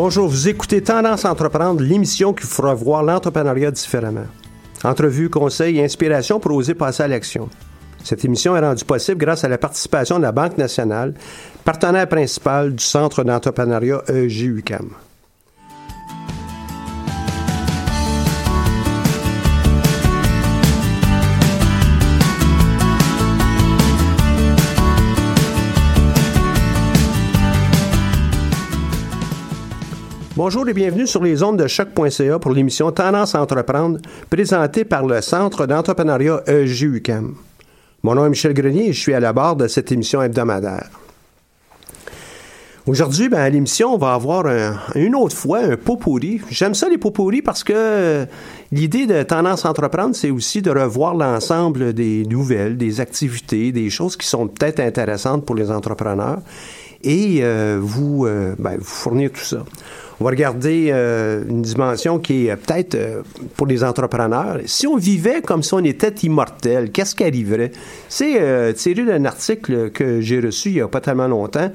Bonjour, vous écoutez Tendance à entreprendre, l'émission qui vous fera voir l'entrepreneuriat différemment. Entrevues, conseils et inspiration pour oser passer à l'action. Cette émission est rendue possible grâce à la participation de la Banque nationale, partenaire principal du Centre d'entrepreneuriat EGUCAM. Bonjour et bienvenue sur les ondes de choc.ca pour l'émission Tendance entreprendre présentée par le Centre d'entrepreneuriat EGUCAM. Mon nom est Michel Grenier et je suis à la barre de cette émission hebdomadaire. Aujourd'hui, ben, à l'émission, on va avoir une autre fois un pot pourri. J'aime ça les pots pourris parce que l'idée de Tendance entreprendre, c'est aussi de revoir l'ensemble des nouvelles, des activités, des choses qui sont peut-être intéressantes pour les entrepreneurs et euh, euh, ben, vous fournir tout ça. On va regarder euh, une dimension qui est peut-être euh, pour les entrepreneurs. Si on vivait comme si on était immortel, qu'est-ce qui arriverait? C'est euh, tiré d'un article que j'ai reçu il n'y a pas tellement longtemps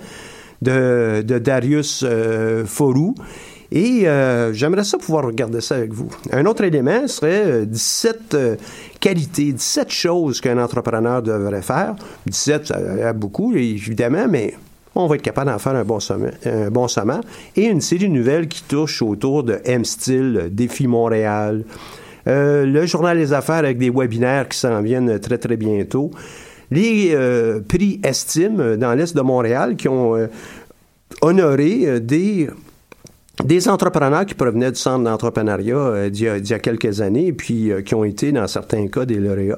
de, Darius Forou. Et j'aimerais ça pouvoir regarder ça avec vous. Un autre élément serait 17 qualités, 17 choses qu'un entrepreneur devrait faire. 17, ça a beaucoup, évidemment, mais on va être capable d'en faire un bon, sommet, un bon. Et une série de nouvelles qui touchent autour de M-Style, Défi Montréal, euh, le journal des affaires avec des webinaires qui s'en viennent très, très bientôt. Les euh, prix Estime dans l'Est de Montréal qui ont euh, honoré des des entrepreneurs qui provenaient du centre d'entrepreneuriat d'il y, a quelques années puis qui ont été, dans certains cas, des lauréats.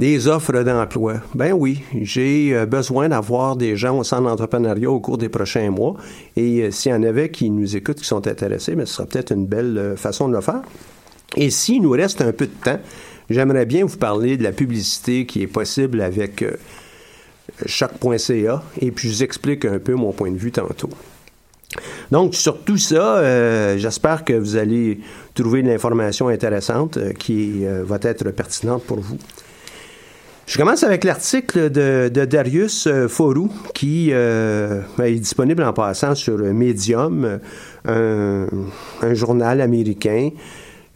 Des offres d'emploi. Ben oui, j'ai euh, besoin d'avoir des gens au centre d'entrepreneuriat au cours des prochains mois. Et euh, s'il y en avait qui nous écoutent, qui sont intéressés, ben, ce sera peut-être une belle euh, façon de le faire. Et s'il nous reste un peu de temps, j'aimerais bien vous parler de la publicité qui est possible avec choc.ca et puis je vous explique un peu mon point de vue tantôt. Donc, sur tout ça, j'espère que vous allez trouver de l'information intéressante qui va être pertinente pour vous. Je commence avec l'article de, Darius euh, Forou, qui euh, ben, est disponible en passant sur Medium, un, journal américain.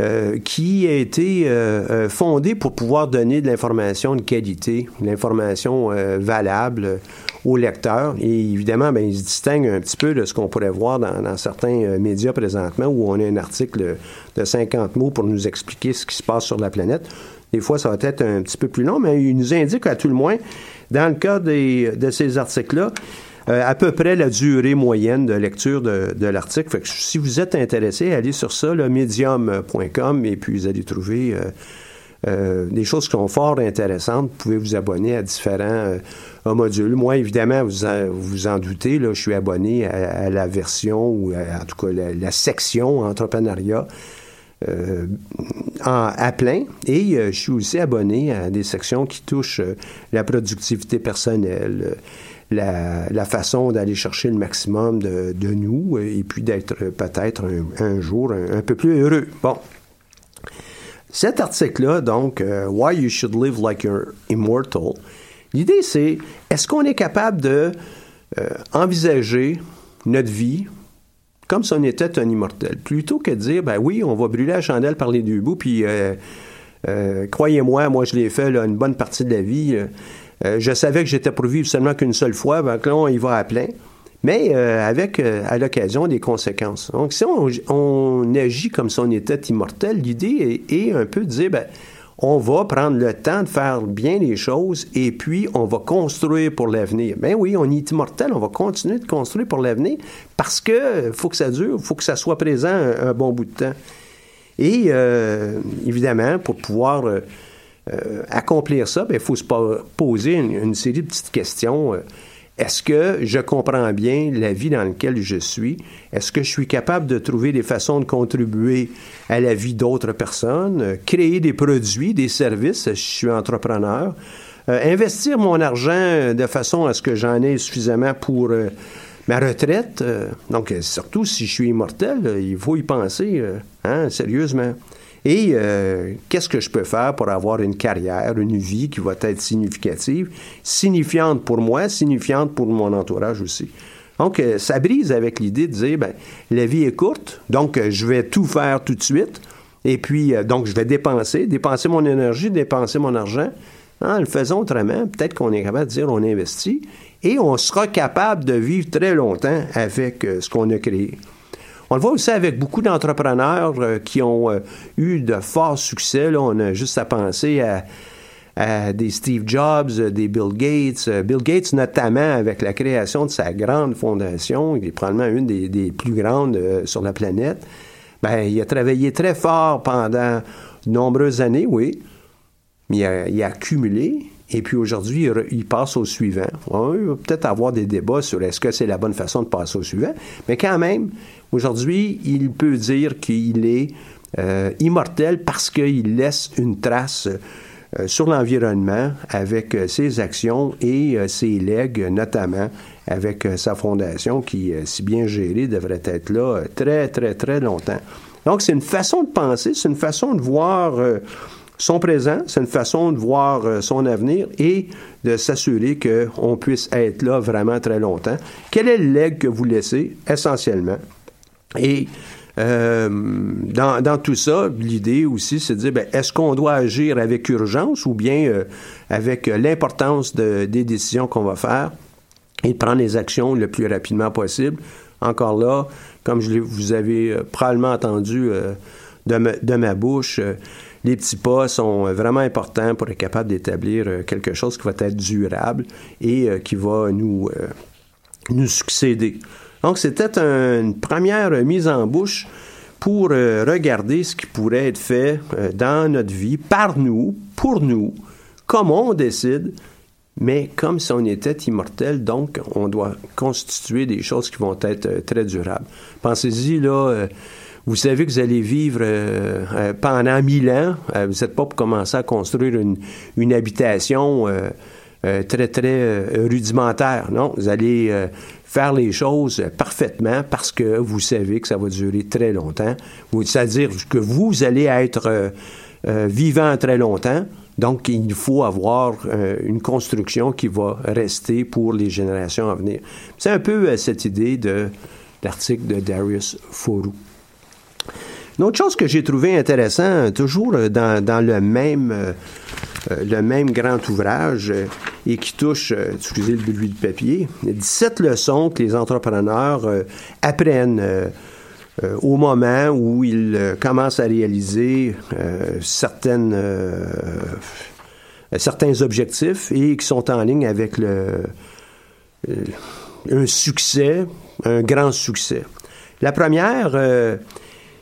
Euh, qui a été fondé pour pouvoir donner de l'information de qualité, de l'information valable aux lecteurs. Et évidemment, ben, il se distingue un petit peu de ce qu'on pourrait voir dans, dans, certains médias présentement, où on a un article de 50 mots pour nous expliquer ce qui se passe sur la planète. Des fois, ça va être un petit peu plus long, mais il nous indique à tout le moins, dans le cas de ces articles-là, à peu près la durée moyenne de lecture de, de l'article. si vous êtes intéressé, allez sur ça, le medium.com, et puis vous allez trouver euh, des choses qui sont fort intéressantes. Vous pouvez vous abonner à différents euh, modules. Moi, évidemment, vous en, vous en doutez, là, je suis abonné à, la version, ou en tout cas la, section entrepreneuriat. Euh, à plein et je suis aussi abonné à des sections qui touchent la productivité personnelle, la, façon d'aller chercher le maximum de, nous et puis d'être peut-être un, jour un, peu plus heureux. Bon, cet article-là, donc, euh, Why You Should Live Like You're Immortal, l'idée c'est, est-ce qu'on est capable de euh, envisager notre vie comme si on était un immortel, plutôt que de dire, ben oui, on va brûler la chandelle par les deux bouts, puis euh, croyez-moi, moi je l'ai fait une bonne partie de la vie. je savais que j'étais pour vivre seulement qu'une seule fois, donc là on y va à plein mais euh, avec euh, à l'occasion des conséquences. Donc, si on, agit comme si on était immortel, l'idée est, un peu de dire, ben, on va prendre le temps de faire bien les choses et puis on va construire pour l'avenir. Ben oui, on est immortel, on va continuer de construire pour l'avenir parce que faut que ça dure, faut que ça soit présent un, bon bout de temps. Et euh, évidemment, pour pouvoir accomplir ça, ben, il faut se poser une, série de petites questions. Est-ce que je comprends bien la vie dans laquelle je suis? Est-ce que je suis capable de trouver des façons de contribuer à la vie d'autres personnes, créer des produits, des services, je suis entrepreneur, euh, investir mon argent de façon à ce que j'en ai suffisamment pour euh, ma retraite. Euh, donc, surtout si je suis immortel, il faut y penser, hein, sérieusement. Et euh, qu'est-ce que je peux faire pour avoir une carrière, une vie qui va être significative, signifiante pour moi, signifiante pour mon entourage aussi? Donc, euh, ça brise avec l'idée de dire, ben, la vie est courte, donc euh, je vais tout faire tout de suite. Et puis, donc, je vais dépenser, dépenser mon énergie, dépenser mon argent. En le faisant autrement, peut-être qu'on est capable de dire on investit et on sera capable de vivre très longtemps avec ce qu'on a créé. On le voit aussi avec beaucoup d'entrepreneurs euh, qui ont euh, eu de forts succès. On a juste à penser à, des Steve Jobs, euh, des Bill Gates. Bill Gates, notamment, avec la création de sa grande fondation, qui est probablement une des, plus grandes sur la planète, ben, il a travaillé très fort pendant de nombreuses années, oui, mais il a, accumulé. Et puis aujourd'hui, il, passe au suivant. On va peut-être avoir des débats sur est-ce que c'est la bonne façon de passer au suivant, mais quand même, Aujourd'hui, il peut dire qu'il est euh, immortel parce qu'il laisse une trace euh, sur l'environnement avec euh, ses actions et ses legs, notamment avec sa fondation qui, si bien gérée, devrait être là très, très, très longtemps. Donc, c'est une façon de penser, c'est une façon de voir son présent, c'est une façon de voir son avenir et de s'assurer qu'on puisse être là vraiment très longtemps. Quel est le leg que vous laissez essentiellement? Et euh, dans, tout ça, l'idée aussi, c'est de dire, ben, est-ce qu'on doit agir avec urgence ou bien euh, avec l'importance des décisions qu'on va faire et de prendre les actions le plus rapidement possible? Encore là, comme je vous avez euh, probablement entendu de ma, bouche, les petits pas sont vraiment importants pour être capable d'établir quelque chose qui va être durable et qui va nous, nous succéder. Donc, c'était une première mise en bouche pour euh, regarder ce qui pourrait être fait euh, dans notre vie, par nous, pour nous, comment on décide, mais comme si on était immortel, donc on doit constituer des choses qui vont être euh, très durables. Pensez-y, là, vous savez que vous allez vivre pendant mille ans, vous n'êtes pas pour commencer à construire une, habitation très, très rudimentaire, non, vous allez faire les choses parfaitement parce que vous savez que ça va durer très longtemps. C'est-à-dire que vous allez être euh, euh, vivant très longtemps. Donc, il faut avoir euh, une construction qui va rester pour les générations à venir. C'est un peu cette idée de l'article de Darius Foru. Une autre chose que j'ai trouvé intéressant, toujours dans, dans le même euh, le même grand ouvrage euh, et qui touche, euh, excusez le bruit de papier, 17 leçons que les entrepreneurs apprennent au moment où ils commencent à réaliser certaines, certains objectifs et qui sont en ligne avec le un succès, un grand succès. La première, euh,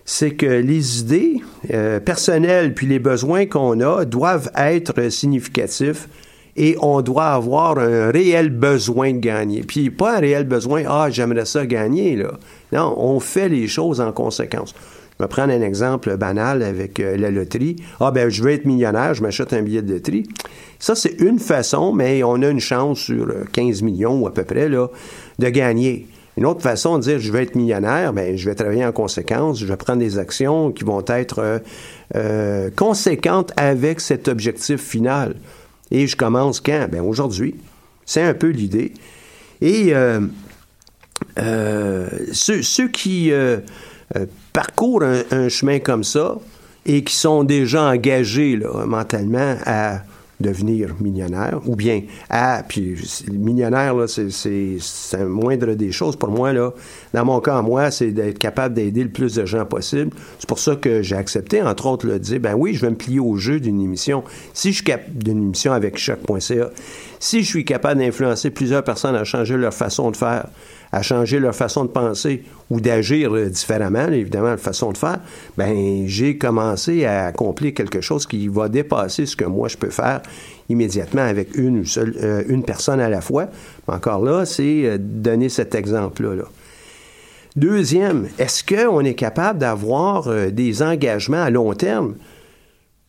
c'est que les idées euh, personnelles puis les besoins qu'on a doivent être significatifs et on doit avoir un réel besoin de gagner. Puis pas un réel besoin, ah, j'aimerais ça gagner, là. Non, on fait les choses en conséquence. Je vais prendre un exemple banal avec euh, la loterie. Ah, ben, je veux être millionnaire, je m'achète un billet de loterie. Ça, c'est une façon, mais on a une chance sur 15 millions ou à peu près, là, de gagner. Une autre façon de dire je vais être millionnaire, ben je vais travailler en conséquence, je vais prendre des actions qui vont être euh, euh, conséquentes avec cet objectif final. Et je commence quand? Ben aujourd'hui. C'est un peu l'idée. Et euh, ceux, qui parcourent un, chemin comme ça et qui sont déjà engagés mentalement à devenir millionnaire, ou bien, ah, puis millionnaire, là, c'est, c'est moindre des choses. Pour moi, là, dans mon cas, moi, c'est d'être capable d'aider le plus de gens possible. C'est pour ça que j'ai accepté, entre autres, de dire, ben oui, je vais me plier au jeu d'une émission. Si je capable d'une émission avec choc.ca, si je suis capable d'influencer plusieurs personnes à changer leur façon de faire, à changer leur façon de penser ou d'agir euh, différemment, évidemment, la façon de faire, ben j'ai commencé à accomplir quelque chose qui va dépasser ce que moi je peux faire immédiatement avec une seule, euh, une personne à la fois. Encore là, c'est euh, donner cet exemple-là. Deuxième, est-ce qu'on est capable d'avoir des engagements à long terme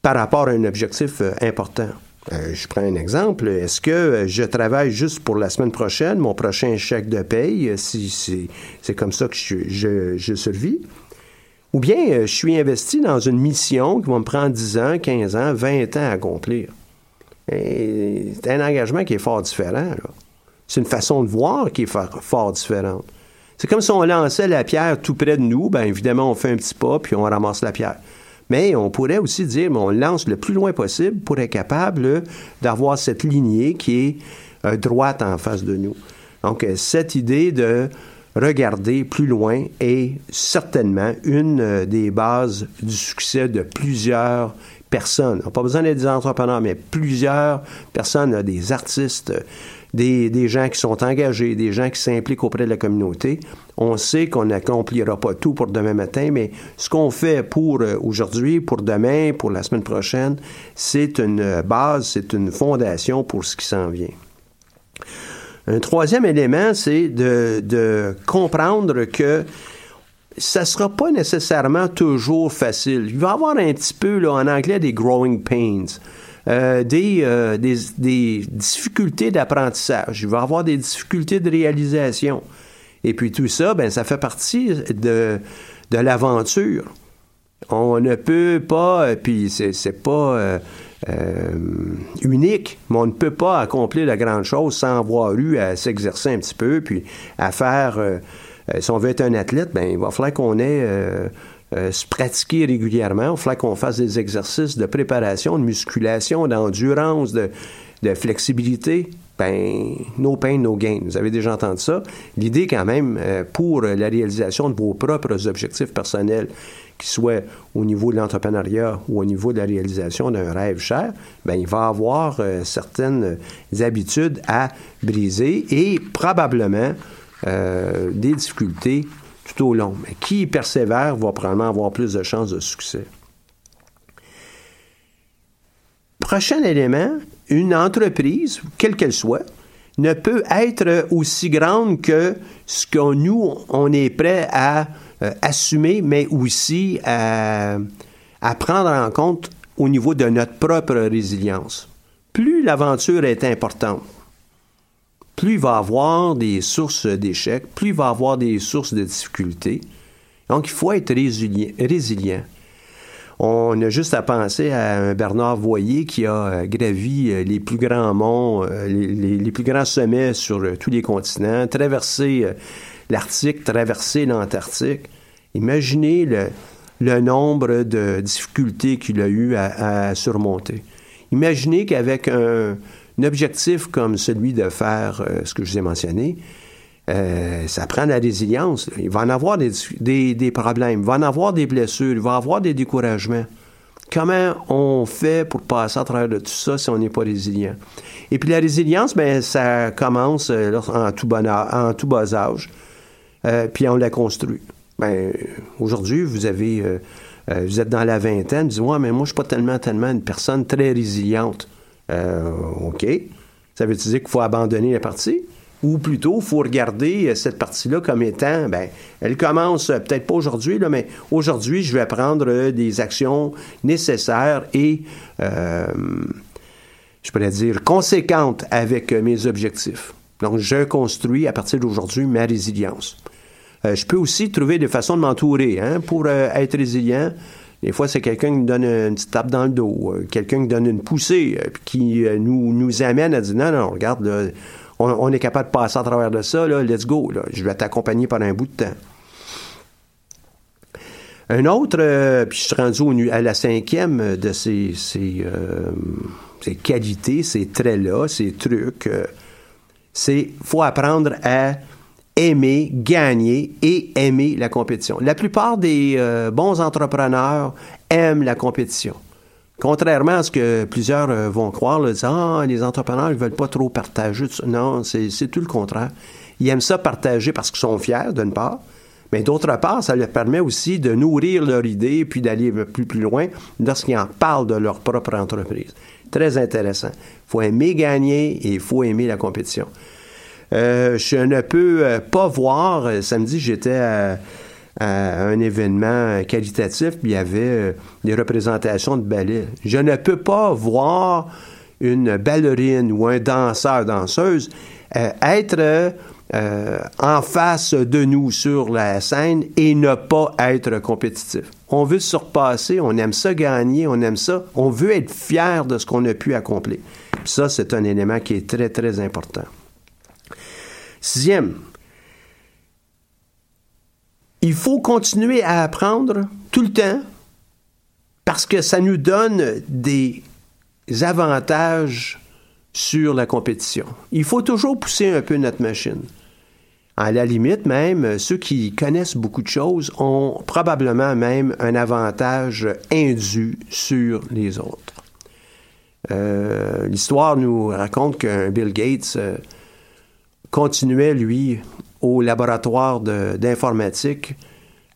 par rapport à un objectif important? Euh, je prends un exemple. Est-ce que euh, je travaille juste pour la semaine prochaine, mon prochain chèque de paye, euh, si c'est comme ça que je, je, survis? Ou bien je suis investi dans une mission qui va me prendre 10 ans, 15 ans, 20 ans à accomplir? C'est un engagement qui est fort différent. C'est une façon de voir qui est fort, différente. C'est comme si on lançait la pierre tout près de nous. Bien évidemment, on fait un petit pas, puis on ramasse la pierre. Mais on pourrait aussi dire, mais on lance le plus loin possible pour être capable d'avoir cette lignée qui est euh, droite en face de nous. Donc, euh, cette idée de regarder plus loin est certainement une euh, des bases du succès de plusieurs personnes. On n'a pas besoin d'être des entrepreneurs, mais plusieurs personnes, des artistes, des, gens qui sont engagés, des gens qui s'impliquent auprès de la communauté. On sait qu'on n'accomplira pas tout pour demain matin, mais ce qu'on fait pour euh, aujourd'hui, pour demain, pour la semaine prochaine, c'est une base, c'est une fondation pour ce qui s'en vient. Un troisième élément, c'est de, comprendre que ça ne sera pas nécessairement toujours facile. Il va y avoir un petit peu, là, en anglais, des growing pains. Euh, euh, des, difficultés d'apprentissage, il va avoir des difficultés de réalisation. Et puis tout ça, ben, ça fait partie de, l'aventure. On ne peut pas, euh, puis c'est pas unique, mais on ne peut pas accomplir la grande chose sans avoir eu à s'exercer un petit peu, puis à faire, si on veut être un athlète, ben, il va falloir qu'on ait se pratiquer régulièrement. Il faut qu'on fasse des exercices de préparation, de musculation, d'endurance, de, flexibilité. Ben, no pain, no gain. Vous avez déjà entendu ça. L'idée, quand même, euh, pour la réalisation de vos propres objectifs personnels, qu'ils soient au niveau de l'entrepreneuriat ou au niveau de la réalisation d'un rêve cher, ben, il va avoir euh, certaines habitudes à briser et probablement des difficultés tout long. Mais qui persévère va probablement avoir plus de chances de succès. Prochain élément, une entreprise, quelle qu'elle soit, ne peut être aussi grande que ce que nous, on est prêt à euh, assumer, mais aussi à prendre en compte au niveau de notre propre résilience. Plus l'aventure est importante, plus il va avoir des sources d'échecs, plus il va avoir des sources de difficultés. Donc, il faut être résilient. On a juste à penser à un Bernard Voyer qui a euh, gravi euh, les plus grands monts, euh, les, plus grands sommets sur tous les continents, traversé l'Arctique, traversé l'Antarctique. Imaginez le, nombre de difficultés qu'il a eu à surmonter. Imaginez qu'avec un, un objectif comme celui de faire euh, ce que je vous ai mentionné, euh, ça prend de la résilience. Il va en avoir des, des, problèmes, il va en avoir des blessures, il va en avoir des découragements. comment on fait pour passer à travers tout ça si on n'est pas résilient? Et puis la résilience, ben, ça commence euh, en, tout bon, bas âge, puis on la construit. Ben, aujourd'hui, vous avez, vous êtes dans la vingtaine, vous dites, ouais, mais moi, je suis pas tellement, tellement une personne très résiliente. OK. Ça veut dire qu'il faut abandonner la partie? Ou plutôt, il faut regarder cette partie-là comme étant, ben, elle commence peut-être pas aujourd'hui, mais aujourd'hui, je vais prendre des actions nécessaires et je pourrais dire, conséquente avec euh, mes objectifs. Donc, je construis à partir d'aujourd'hui ma résilience. Euh, je peux aussi trouver des façons de m'entourer hein, pour euh, être résilient. Des fois, c'est quelqu'un qui me donne une petite tape dans le dos, quelqu'un qui donne une poussée, qui nous, nous amène à dire non, non, regarde, on, est capable de passer à travers de ça, là, let's go, je vais t'accompagner pendant un bout de temps. Un autre, puis je suis rendu à la cinquième de ces, ces, ces qualités, ces traits-là, ces trucs, euh, c'est faut apprendre à aimer, gagner et aimer la compétition. La plupart des euh, bons entrepreneurs aiment la compétition. Contrairement à ce que plusieurs euh, vont croire, là, ah, les entrepreneurs ne veulent pas trop partager. Non, c'est tout le contraire. Ils aiment ça partager parce qu'ils sont fiers, d'une part, mais d'autre part, ça leur permet aussi de nourrir leur idée puis d'aller plus, plus loin lorsqu'ils en parlent de leur propre entreprise. Très intéressant. Il faut aimer gagner et il faut aimer la compétition. Euh, je ne peux euh, pas voir, euh, samedi j'étais à, un événement qualitatif, puis il y avait des représentations de ballet. Je ne peux pas voir une ballerine ou un danseur, danseuse être euh, en face de nous sur la scène et ne pas être compétitif. On veut surpasser, on aime ça gagner, on aime ça, on veut être fier de ce qu'on a pu accomplir. ça, c'est un élément qui est très, très important. Sixième, il faut continuer à apprendre tout le temps parce que ça nous donne des avantages sur la compétition. Il faut toujours pousser un peu notre machine. À la limite même, ceux qui connaissent beaucoup de choses ont probablement même un avantage indu sur les autres. Euh, l'histoire nous raconte que Bill Gates euh, continuait, lui, au laboratoire d'informatique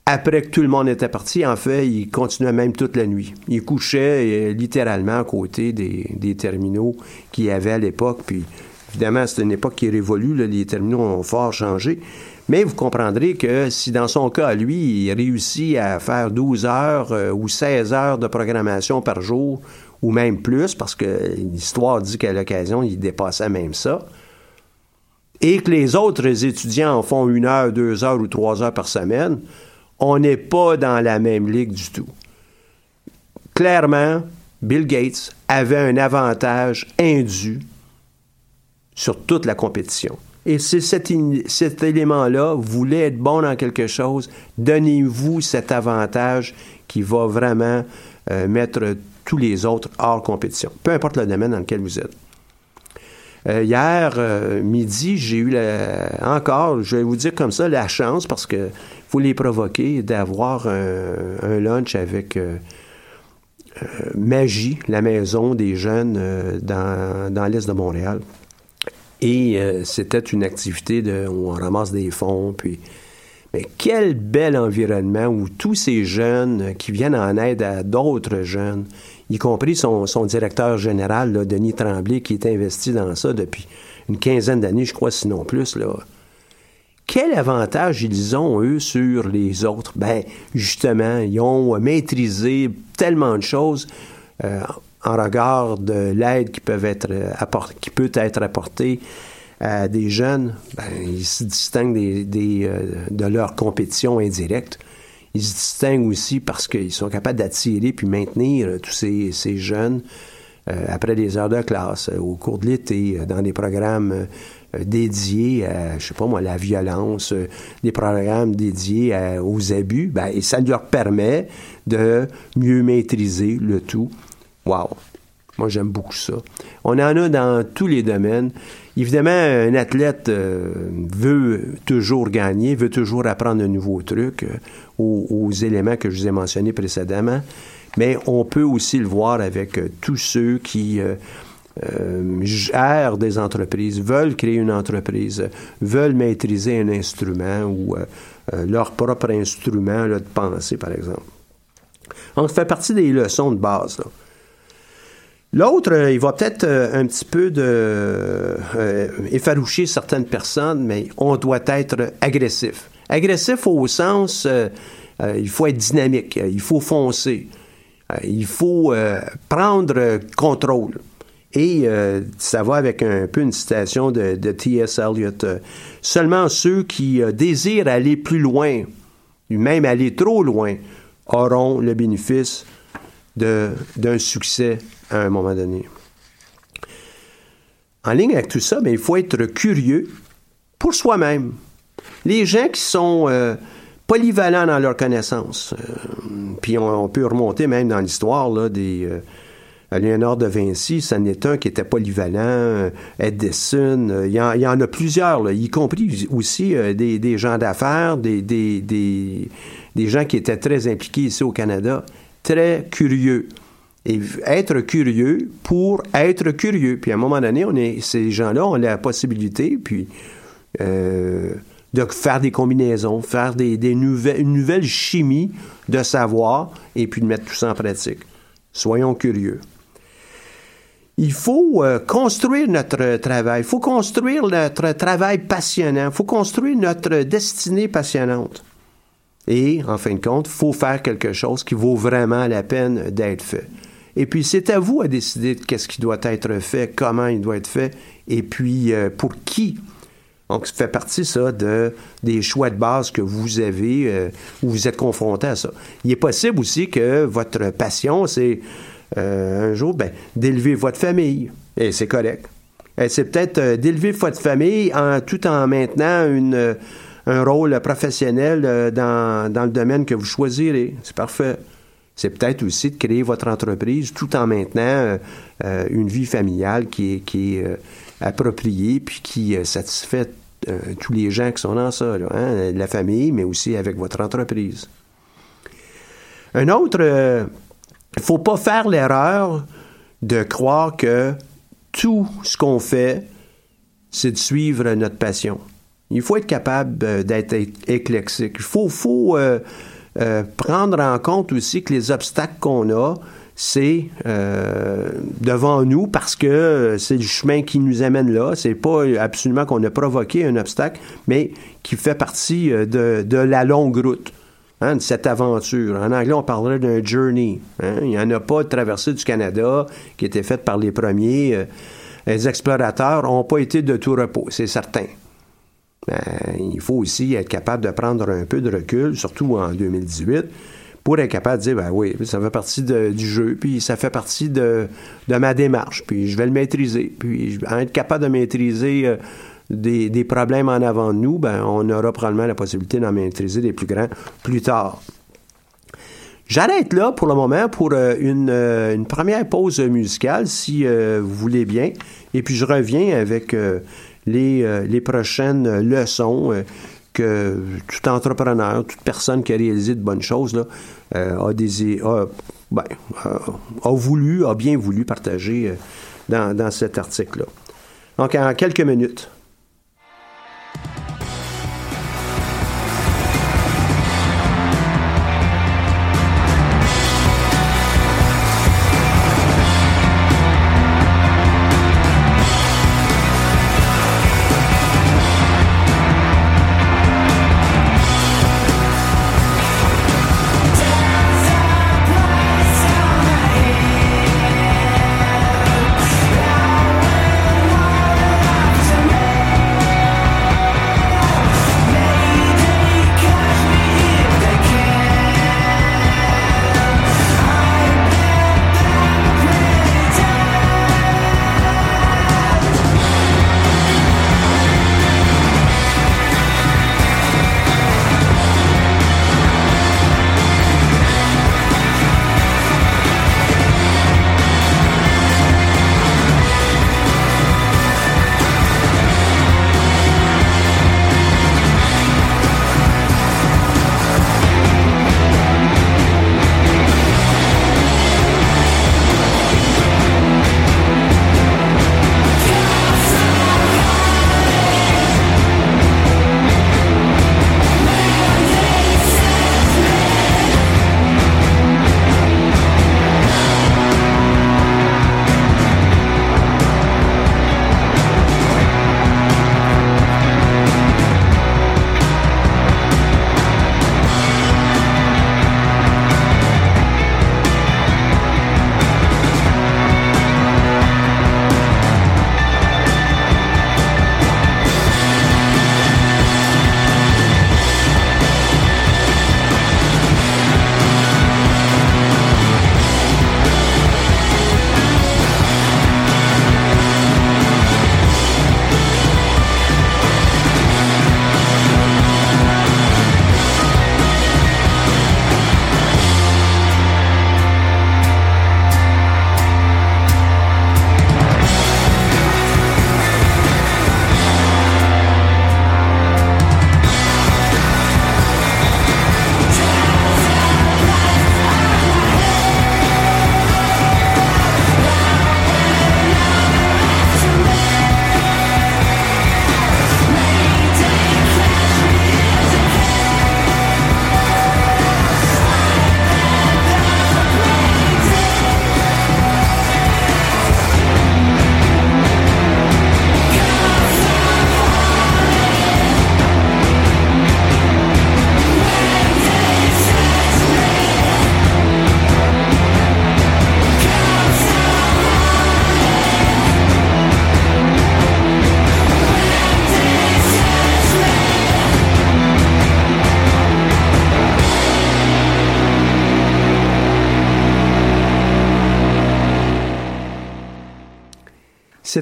après que tout le monde était parti, en fait, il continuait même toute la nuit. Il couchait euh, littéralement à côté des, terminaux qu'il y avait à l'époque. Puis, évidemment, c'est une époque qui est révolue. les terminaux ont fort changé. Mais vous comprendrez que si dans son cas, lui, il réussit à faire 12 heures euh, ou 16 heures de programmation par jour, ou même plus, parce que l'histoire dit qu'à l'occasion, il dépassait même ça, et que les autres étudiants en font une heure, deux heures ou trois heures par semaine, on n'est pas dans la même ligue du tout. Clairement, Bill Gates avait un avantage indu sur toute la compétition. Et c'est cet, élément-là, voulez être bon dans quelque chose, donnez-vous cet avantage qui va vraiment euh, mettre tous les autres hors compétition, peu importe le domaine dans lequel vous êtes. Euh, hier euh, midi, j'ai eu encore, je vais vous dire comme ça, la chance, parce que faut les provoquer, d'avoir un, lunch avec euh, Magie, la maison des jeunes euh, dans, l'Est de Montréal. Et c'était une activité de, où on ramasse des fonds, puis... Mais quel bel environnement où tous ces jeunes qui viennent en aide à d'autres jeunes, y compris son, directeur général, Denis Tremblay, qui est investi dans ça depuis une quinzaine d'années, je crois, sinon plus, là, quel avantage ils ont, eux, sur les autres? Ben, justement, ils ont maîtrisé tellement de choses euh, en regard de l'aide être qui peut être apportée à des jeunes. Ben, ils se distinguent euh, de leur compétition indirecte. Ils se distinguent aussi parce qu'ils sont capables d'attirer puis maintenir tous ces, jeunes euh, après des heures de classe, au cours de l'été, dans des programmes euh, dédiés à, je sais pas moi, la violence, euh, des programmes dédiés aux abus, ben, et ça leur permet de mieux maîtriser le tout. Wow! Moi, j'aime beaucoup ça. On en a dans tous les domaines. Évidemment, un athlète euh, veut toujours gagner, veut toujours apprendre de nouveaux trucs aux, aux, éléments que je vous ai mentionnés précédemment. mais on peut aussi le voir avec tous ceux qui gèrent des entreprises, veulent créer une entreprise, veulent maîtriser un instrument ou leur propre instrument de pensée, par exemple. Donc, ça fait partie des leçons de base. L'autre, euh, il va peut-être euh, un petit peu euh, effaroucher certaines personnes, mais on doit être agressif. Agressif au sens, il faut être dynamique, il faut foncer, il faut prendre contrôle. Et ça va avec un peu une citation de, de T.S. Eliot. seulement ceux qui désirent aller plus loin, même aller trop loin, auront le bénéfice d'un succès à un moment donné. En ligne avec tout ça, mais il faut être curieux pour soi-même. Les gens qui sont euh, polyvalents dans leurs connaissances, euh, puis on, peut remonter même dans l'histoire des euh, Léonard de Vinci, c'en est un qui était polyvalent, Edison, il y, en, y en a plusieurs, y compris aussi des, gens d'affaires, des, des, des gens qui étaient très impliqués ici au Canada, très curieux et être curieux pour être curieux. Puis à un moment donné, on est, ces gens-là ont la possibilité, puis euh, de faire des combinaisons, faire des, nouvelles, une nouvelle chimie de savoir, et puis de mettre tout ça en pratique. Soyons curieux. Il faut euh, construire notre travail, il faut construire notre travail passionnant, il faut construire notre destinée passionnante. Et, en fin de compte, faut faire quelque chose qui vaut vraiment la peine d'être fait. Et puis, c'est à vous à décider de qu'est-ce qui doit être fait, comment il doit être fait, et puis euh, pour qui. Donc, ça fait partie, ça, de, des choix de base que vous avez, euh, où vous êtes confronté à ça. Il est possible aussi que votre passion, c'est euh, un jour, ben, d'élever votre famille. Et c'est correct. c'est peut-être d'élever votre famille tout en maintenant une, un rôle professionnel dans, dans le domaine que vous choisirez. C'est parfait c'est peut-être aussi de créer votre entreprise tout en maintenant euh, euh, une vie familiale qui est, euh, appropriée puis qui satisfait tous les gens qui sont dans ça, hein, la famille, mais aussi avec votre entreprise. Un autre, il ne faut pas faire l'erreur de croire que tout ce qu'on fait, c'est de suivre notre passion. Il faut être capable d'être éclectique. Il faut, faut euh, prendre en compte aussi que les obstacles qu'on a, c'est euh, devant nous parce que c'est le chemin qui nous amène là. C'est pas absolument qu'on a provoqué un obstacle, mais qui fait partie euh, de, la longue route. Hein, de cette aventure. En anglais, on parlerait d'un journey. Hein. Il n'y en a pas de traversée du Canada qui a été faite par les premiers. les explorateurs n'ont pas été de tout repos, c'est certain. Ben, il faut aussi être capable de prendre un peu de recul, surtout en 2018, pour être capable de dire, ben oui, ça fait partie du jeu, puis ça fait partie de, ma démarche, puis je vais le maîtriser. Puis être capable de maîtriser euh, des, problèmes en avant de nous, ben, on aura probablement la possibilité d'en maîtriser des plus grands plus tard. J'arrête là pour le moment pour euh, euh, une, première pause musicale, si vous voulez bien. Et puis je reviens avec euh, les, prochaines leçons euh, que tout entrepreneur, toute personne qui a réalisé de bonnes choses là, euh, a, ben, a, voulu, a bien voulu partager dans, dans cet article-là. Donc, en quelques minutes.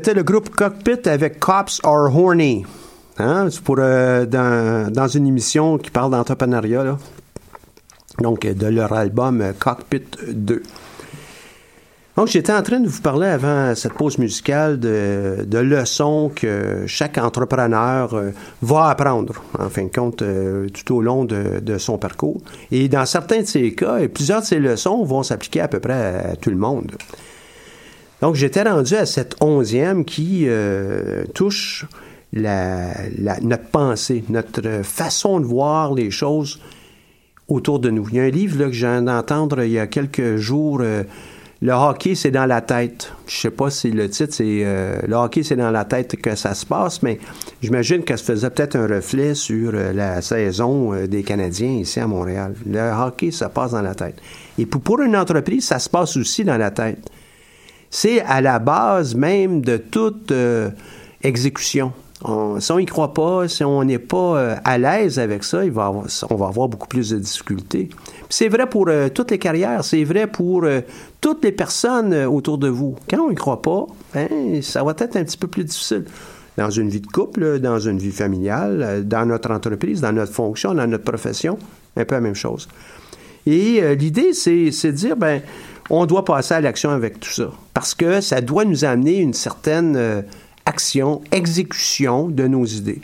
C'était le groupe Cockpit avec Cops Are Horny. Hein? Pour, euh, dans, dans, une émission qui parle d'entrepreneuriat. Donc, de leur album Cockpit 2. Donc, j'étais en train de vous parler avant cette pause musicale de, de leçons que chaque entrepreneur euh, va apprendre, en fin de compte, euh, tout au long de, de, son parcours. Et dans certains de ces cas, plusieurs de ces leçons vont s'appliquer à peu près à, tout le monde. Donc, j'étais rendu à cette onzième qui euh, touche notre pensée, notre façon de voir les choses autour de nous. Il y a un livre là, que j'ai d'entendre il y a quelques jours le hockey, c'est dans la tête. Je sais pas si le titre, c'est euh, Le hockey, c'est dans la tête que ça se passe, mais j'imagine que ça faisait peut-être un reflet sur euh, la saison euh, des Canadiens ici à Montréal. Le hockey, ça passe dans la tête. Et pour une entreprise, ça se passe aussi dans la tête. C'est à la base même de toute exécution. On, si on n'y croit pas, si on n'est pas à l'aise avec ça, on va avoir beaucoup plus de difficultés. C'est vrai pour euh, toutes les carrières, c'est vrai pour euh, toutes les personnes euh, autour de vous. Quand on n'y croit pas, ben, ça va être un petit peu plus difficile. Dans une vie de couple, dans une vie familiale, dans notre entreprise, dans notre fonction, dans notre profession, un peu la même chose. Et l'idée, c'est de dire, ben, on doit passer à l'action avec tout ça. Parce que ça doit nous amener une certaine action, exécution de nos idées.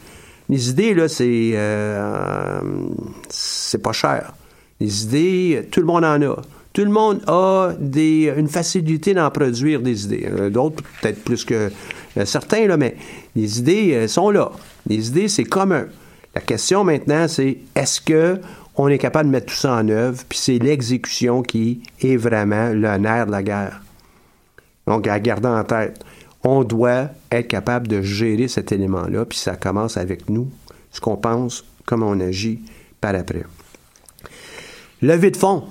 Les idées, là, c'est c'est pas cher. Les idées, tout le monde en a. Tout le monde a des, une facilité d'en produire des idées. Euh, d'autres, peut-être plus que euh, certains, là, mais les idées euh, sont là. Les idées, c'est commun. La question maintenant, c'est est-ce que on est capable de mettre tout ça en œuvre, puis c'est l'exécution qui est vraiment le nerf de la guerre. Donc, à garder en tête, on doit être capable de gérer cet élément-là, puis ça commence avec nous, ce qu'on pense, comment on agit par après. Levée de fonds.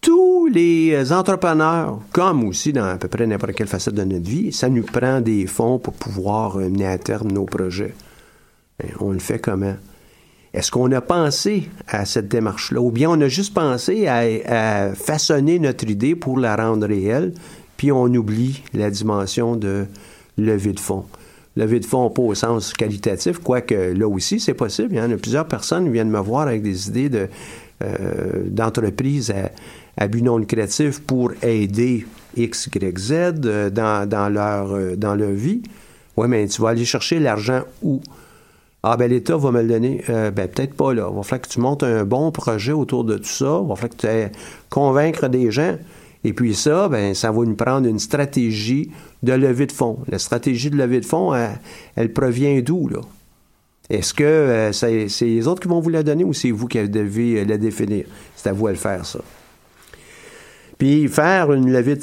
Tous les entrepreneurs, comme aussi dans à peu près n'importe quelle facette de notre vie, ça nous prend des fonds pour pouvoir mener à terme nos projets. on le fait comment? Est-ce qu'on a pensé à cette démarche-là? Ou bien on a juste pensé à, façonner notre idée pour la rendre réelle, puis on oublie la dimension de levée de fonds? Levée de fonds, pas au sens qualitatif, quoique là aussi, c'est possible. Il y en a plusieurs personnes qui viennent me voir avec des idées euh, d'entreprises à, but non lucratif pour aider X, Y, Z euh, dans, leur, euh, dans leur vie. Oui, mais tu vas aller chercher l'argent où? Ah, ben l'État va me le donner. ben peut-être pas là. Il va falloir que tu montes un bon projet autour de tout ça. Il va falloir que tu aies convaincre des gens. Et puis ça, ben ça va nous prendre une stratégie de levée de fonds. La stratégie de levée de fonds, elle, elle provient d'où, là? Est-ce que euh, c'est, les autres qui vont vous la donner ou c'est vous qui devez euh, la définir? C'est à vous de le faire, ça. Puis faire une levée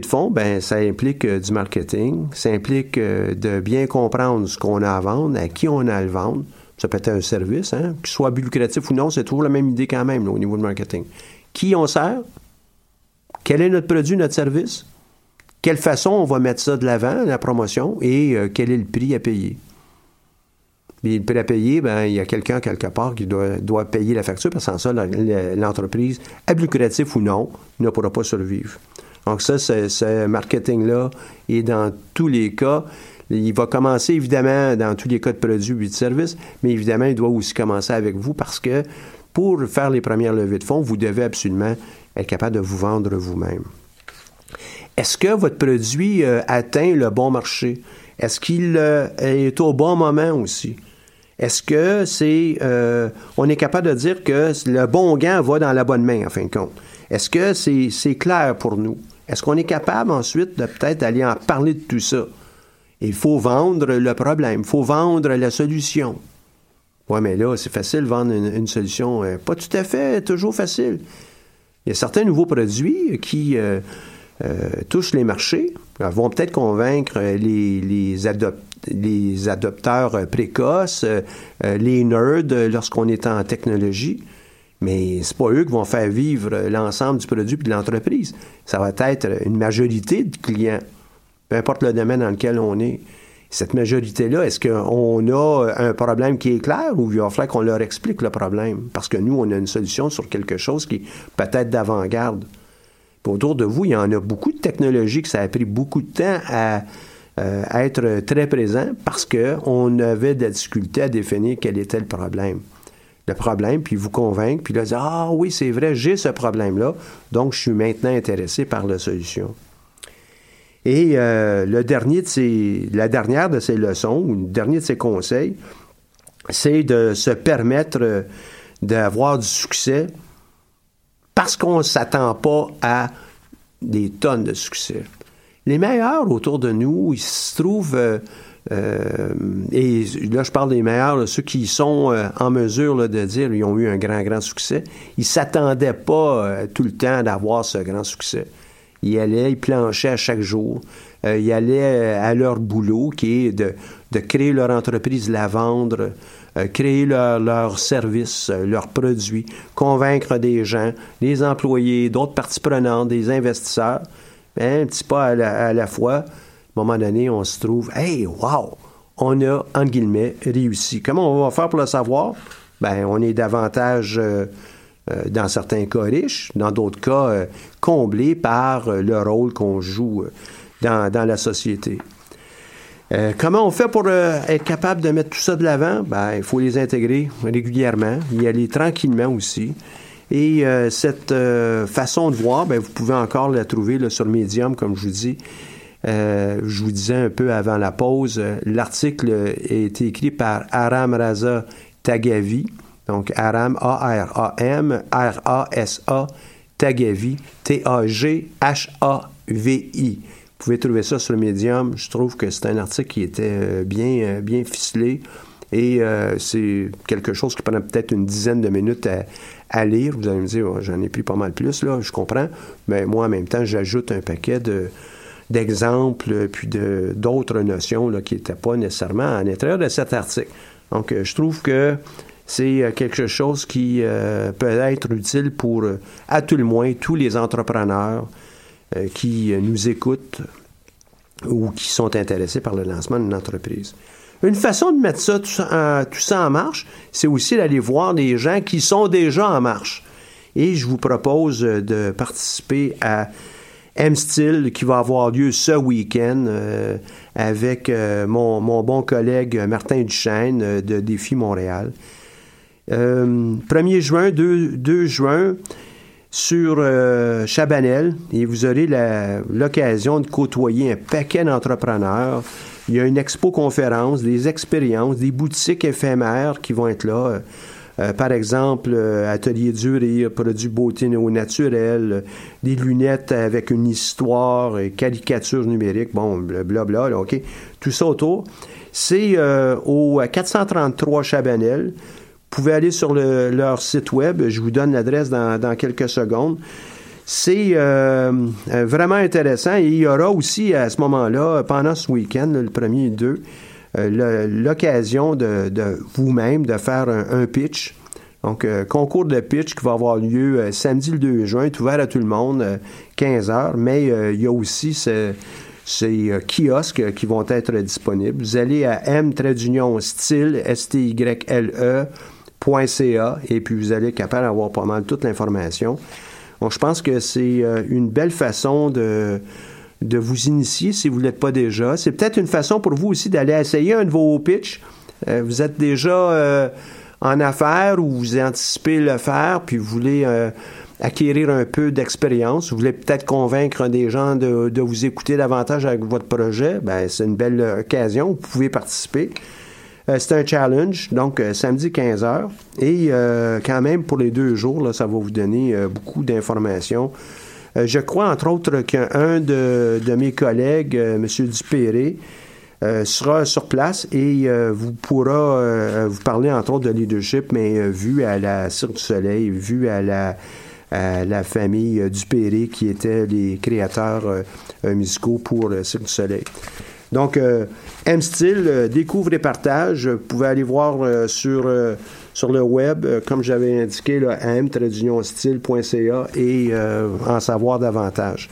de, fonds, ben ça implique euh, du marketing, ça implique de bien comprendre ce qu'on a à vendre, à qui on a à le vendre. Ça peut être un service, hein, qu'il soit lucratif ou non, c'est toujours la même idée quand même au niveau du marketing. Qui on sert? Quel est notre produit, notre service? Quelle façon on va mettre ça de l'avant, la promotion, et quel est le prix à payer? Mais prêt à payer, ben, il y a quelqu'un quelque part qui doit, doit payer la facture parce que sans ça, l'entreprise, à lucratif ou non, ne pourra pas survivre. Donc ça, ce marketing-là est dans tous les cas. Il va commencer évidemment dans tous les cas de produits et de services, mais évidemment, il doit aussi commencer avec vous parce que pour faire les premières levées de fonds, vous devez absolument être capable de vous vendre vous-même. Est-ce que votre produit euh, atteint le bon marché? Est-ce qu'il euh, est au bon moment aussi? Est-ce que c'est, euh, on est capable de dire que le bon gant va dans la bonne main, en fin de compte? Est-ce que c'est, clair pour nous? Est-ce qu'on est capable ensuite de peut-être aller en parler de tout ça? Il faut vendre le problème, il faut vendre la solution. Oui, mais là, c'est facile de vendre une, solution. Euh, pas tout à fait toujours facile. Il y a certains nouveaux produits qui euh, touchent les marchés, vont peut-être convaincre les, les, adoptants les adopteurs euh, précoces, euh, euh, les nerds lorsqu'on est en technologie. Mais c'est pas eux qui vont faire vivre l'ensemble du produit et de l'entreprise. Ça va être une majorité de clients, peu importe le domaine dans lequel on est. Cette majorité-là, est-ce qu'on a un problème qui est clair ou il va falloir qu'on leur explique le problème? Parce que nous, on a une solution sur quelque chose qui peut être d'avant-garde. Autour de vous, il y en a beaucoup de technologies que ça a pris beaucoup de temps à, être très présent parce qu'on avait de la difficulté à définir quel était le problème le problème, puis vous convaincre, puis là, dire Ah oui, c'est vrai, j'ai ce problème-là, donc je suis maintenant intéressé par la solution. Et euh, le dernier de ces, la dernière de ces leçons, ou le dernier de ces conseils, c'est de se permettre euh, d'avoir du succès parce qu'on ne s'attend pas à des tonnes de succès. Les meilleurs autour de nous, ils se trouvent euh, euh, et là, je parle des meilleurs, ceux qui sont euh, en mesure de dire qu'ils ont eu un grand, grand succès. Ils ne s'attendaient pas tout le temps d'avoir ce grand succès. Ils allaient, ils planchaient à chaque jour. ils allaient à leur boulot, qui est de, créer leur entreprise, la vendre, créer leur, leur service, leurs produits, convaincre des gens, des employés, d'autres parties prenantes, des investisseurs, hein, un petit pas à la fois à un moment donné, on se trouve, hey, wow, on a, entre guillemets, réussi. Comment on va faire pour le savoir? Ben, on est davantage, euh, euh, dans certains cas, riches, dans d'autres cas, euh, comblés par le rôle qu'on joue dans, dans, la société. comment on fait pour être capable de mettre tout ça de l'avant? Ben, il faut les intégrer régulièrement, y aller tranquillement aussi. Et cette façon de voir, ben, vous pouvez encore la trouver là, sur Medium, comme je vous dis. Euh, je vous disais un peu avant la pause, euh, l'article a été écrit par Aram Raza Tagavi, donc Aram, A-R-A-M, R-A-S-A, Tagavi, T-A-G-H-A-V-I. Vous pouvez trouver ça sur le médium. Je trouve que c'est un article qui était euh, bien, bien ficelé et c'est quelque chose qui prend peut-être une dizaine de minutes à, lire. Vous allez me dire, j'en ai pris pas mal plus, là, je comprends. Mais moi, en même temps, j'ajoute un paquet de, d'exemples, puis de, d'autres notions là, qui n'étaient pas nécessairement à l'intérieur de cet article. Donc, euh, je trouve que c'est euh, quelque chose qui euh, peut être utile pour, à tout le moins, tous les entrepreneurs qui nous écoutent ou qui sont intéressés par le lancement d'une entreprise. Une façon de mettre ça tout, ça, tout ça en marche, c'est aussi d'aller voir des gens qui sont déjà en marche. Et je vous propose de participer à M-Style qui va avoir lieu ce week-end euh, avec euh, mon, bon collègue Martin Duchesne euh, de Défi Montréal. 1er juin, 2, juin, sur Chabanel, et vous aurez l'occasion de côtoyer un paquet d'entrepreneurs. Il y a une expo-conférence, des expériences, des boutiques éphémères qui vont être là. Euh, par exemple, euh, atelier du rire, produits beauté au naturel, des lunettes avec une histoire, et caricature numérique, bon, blablabla, OK. Tout ça autour. C'est euh, au 433 Chabanel. Vous pouvez aller sur leur site web. Je vous donne l'adresse dans, quelques secondes. C'est vraiment intéressant. Et il y aura aussi à ce moment-là, pendant ce week-end, le premier et deux, euh, l'occasion de, vous-même de faire un, pitch. Donc, euh, concours de pitch qui va avoir lieu euh, samedi le 2 juin, est ouvert à tout le monde, 15 heures, mais il y a aussi ces kiosques qui vont être disponibles. Vous allez à m style, s t y l e et puis vous allez être capable d'avoir pas mal toute l'information. Donc, je pense que c'est une belle façon de de vous initier si vous ne l'êtes pas déjà. C'est peut-être une façon pour vous aussi d'aller essayer un de vos pitchs. Euh, vous êtes déjà euh, en affaires ou vous anticipez le faire, puis vous voulez euh, acquérir un peu d'expérience. Vous voulez peut-être convaincre des gens de, vous écouter davantage avec votre projet. Ben, c'est une belle occasion. Vous pouvez participer. C'est un challenge, donc samedi 15h. Et quand même, pour les deux jours, ça va vous donner beaucoup d'informations euh, je crois, entre autres, qu'un de, mes collègues, euh, M. Dupéré, euh, sera sur place et vous pourra vous parler, entre autres, de leadership, mais vu à la Cirque du Soleil, vu à la, famille Dupéré, qui étaient les créateurs musicaux pour Cirque du Soleil. Donc, M-Style, découvre et partage. Vous pouvez aller voir sur sur le web, euh, comme j'avais indiqué, am-style.ca et euh, en savoir davantage.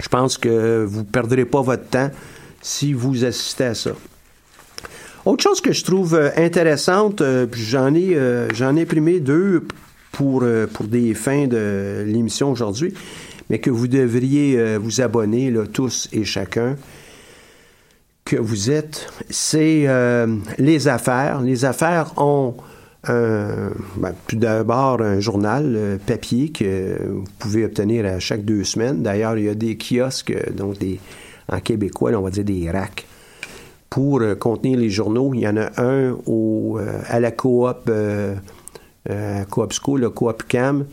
Je pense que vous ne perdrez pas votre temps si vous assistez à ça. Autre chose que je trouve euh, intéressante, j'en ai, j'en ai imprimé deux pour, des fins de l'émission aujourd'hui, mais que vous devriez vous abonner là, tous et chacun. Que vous êtes, c'est les affaires. Les affaires ont un, ben, tout d'abord un journal papier que vous pouvez obtenir à chaque deux semaines. D'ailleurs, il y a des kiosques, donc des, en québécois, on va dire des racks, pour contenir les journaux. Il y en a un au, à la coop, coop School, coop Cam,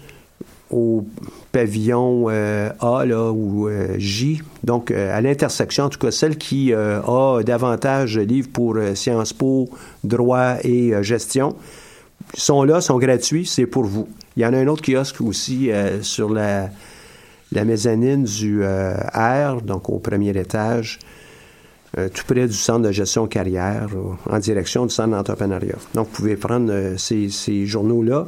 au pavillon euh, A ou euh, J, donc euh, à l'intersection, en tout cas celle qui a davantage de livres pour Sciences Po, droit et gestion, sont là, sont gratuits, c'est pour vous. Il y en a un autre kiosque aussi sur la, la mezzanine du R, donc au premier étage, tout près du centre de gestion carrière, en direction du centre d'entrepreneuriat. Donc, vous pouvez prendre ces, ces journaux-là.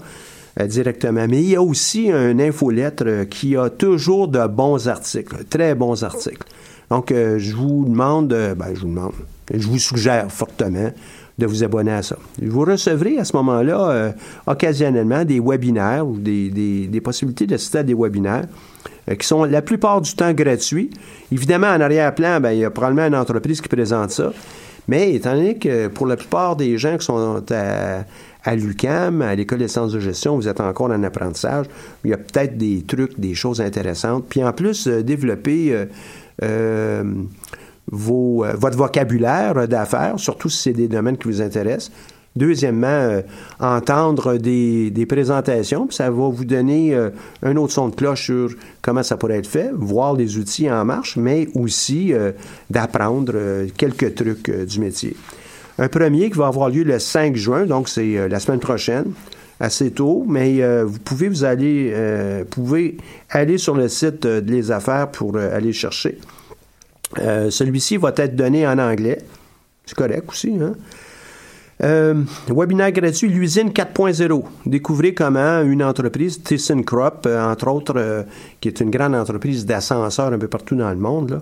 Euh, directement. Mais il y a aussi un infolettre euh, qui a toujours de bons articles, très bons articles. Donc, euh, je vous demande, ben, je vous demande, je vous suggère fortement de vous abonner à ça. Vous recevrez à ce moment-là, occasionnellement, des webinaires ou des, des, possibilités d'assister à des webinaires qui sont la plupart du temps gratuits. Évidemment, en arrière-plan, ben, il y a probablement une entreprise qui présente ça. Mais étant donné que pour la plupart des gens qui sont à, à l'UCAM, à l'École des sciences de gestion, vous êtes encore en apprentissage. Il y a peut-être des trucs, des choses intéressantes. Puis en plus, euh, développer euh, euh, votre vocabulaire d'affaires, surtout si c'est des domaines qui vous intéressent. Deuxièmement, entendre des, présentations, puis ça va vous donner un autre son de cloche sur comment ça pourrait être fait, voir les outils en marche, mais aussi d'apprendre quelques trucs du métier. Un premier qui va avoir lieu le 5 juin, donc c'est euh, la semaine prochaine, assez tôt, mais euh, vous pouvez vous aller, euh, pouvez aller sur le site de Les Affaires pour aller chercher. Celui-ci va être donné en anglais. C'est correct aussi, hein? webinaire gratuit, l'usine 4.0. Découvrez comment une entreprise, ThyssenKrupp, entre autres, qui est une grande entreprise d'ascenseurs un peu partout dans le monde,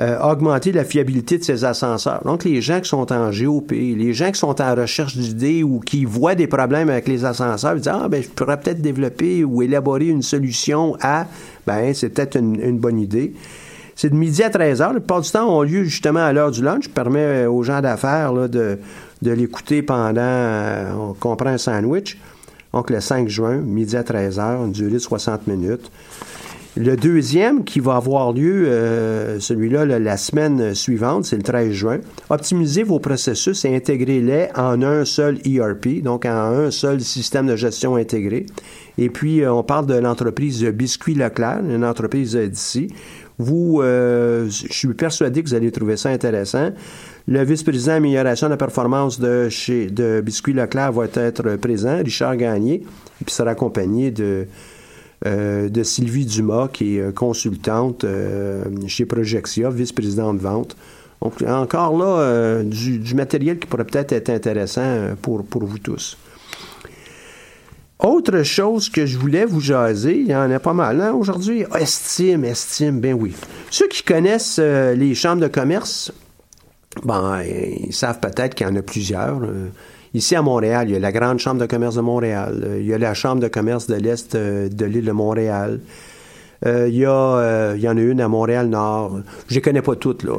euh, augmenter la fiabilité de ces ascenseurs. Donc, les gens qui sont en GOP, les gens qui sont en recherche d'idées ou qui voient des problèmes avec les ascenseurs, ils disent Ah, ben, je pourrais peut-être développer ou élaborer une solution à. Ben, c'est peut-être une, bonne idée. C'est de midi à 13 h. Le plupart du temps ont lieu justement à l'heure du lunch. Je permets aux gens d'affaires de, de l'écouter pendant euh, qu'on prend un sandwich. Donc, le 5 juin, midi à 13 h, une durée de 60 minutes. Le deuxième qui va avoir lieu, euh, celui-là, la semaine suivante, c'est le 13 juin. Optimisez vos processus et intégrez-les en un seul ERP, donc en un seul système de gestion intégré. Et puis, euh, on parle de l'entreprise Biscuit Leclerc, une entreprise d'ici. Vous, euh, je suis persuadé que vous allez trouver ça intéressant. Le vice-président amélioration de la performance de chez de Biscuit Leclerc va être présent, Richard Gagné, et puis sera accompagné de euh, de Sylvie Dumas, qui est euh, consultante euh, chez Projexia, vice-présidente de vente. Donc, encore là, du, matériel qui pourrait peut-être être intéressant pour, pour vous tous. Autre chose que je voulais vous jaser, il y en a pas mal hein, aujourd'hui. Estime, estime, ben oui. Ceux qui connaissent les chambres de commerce, ben, ils savent peut-être qu'il y en a plusieurs. Ici à Montréal, il y a la Grande Chambre de commerce de Montréal, euh, il y a la Chambre de commerce de l'Est euh, de l'île de Montréal. Euh, il, y a, il y en a une à Montréal-Nord. Je ne connais pas toutes, là.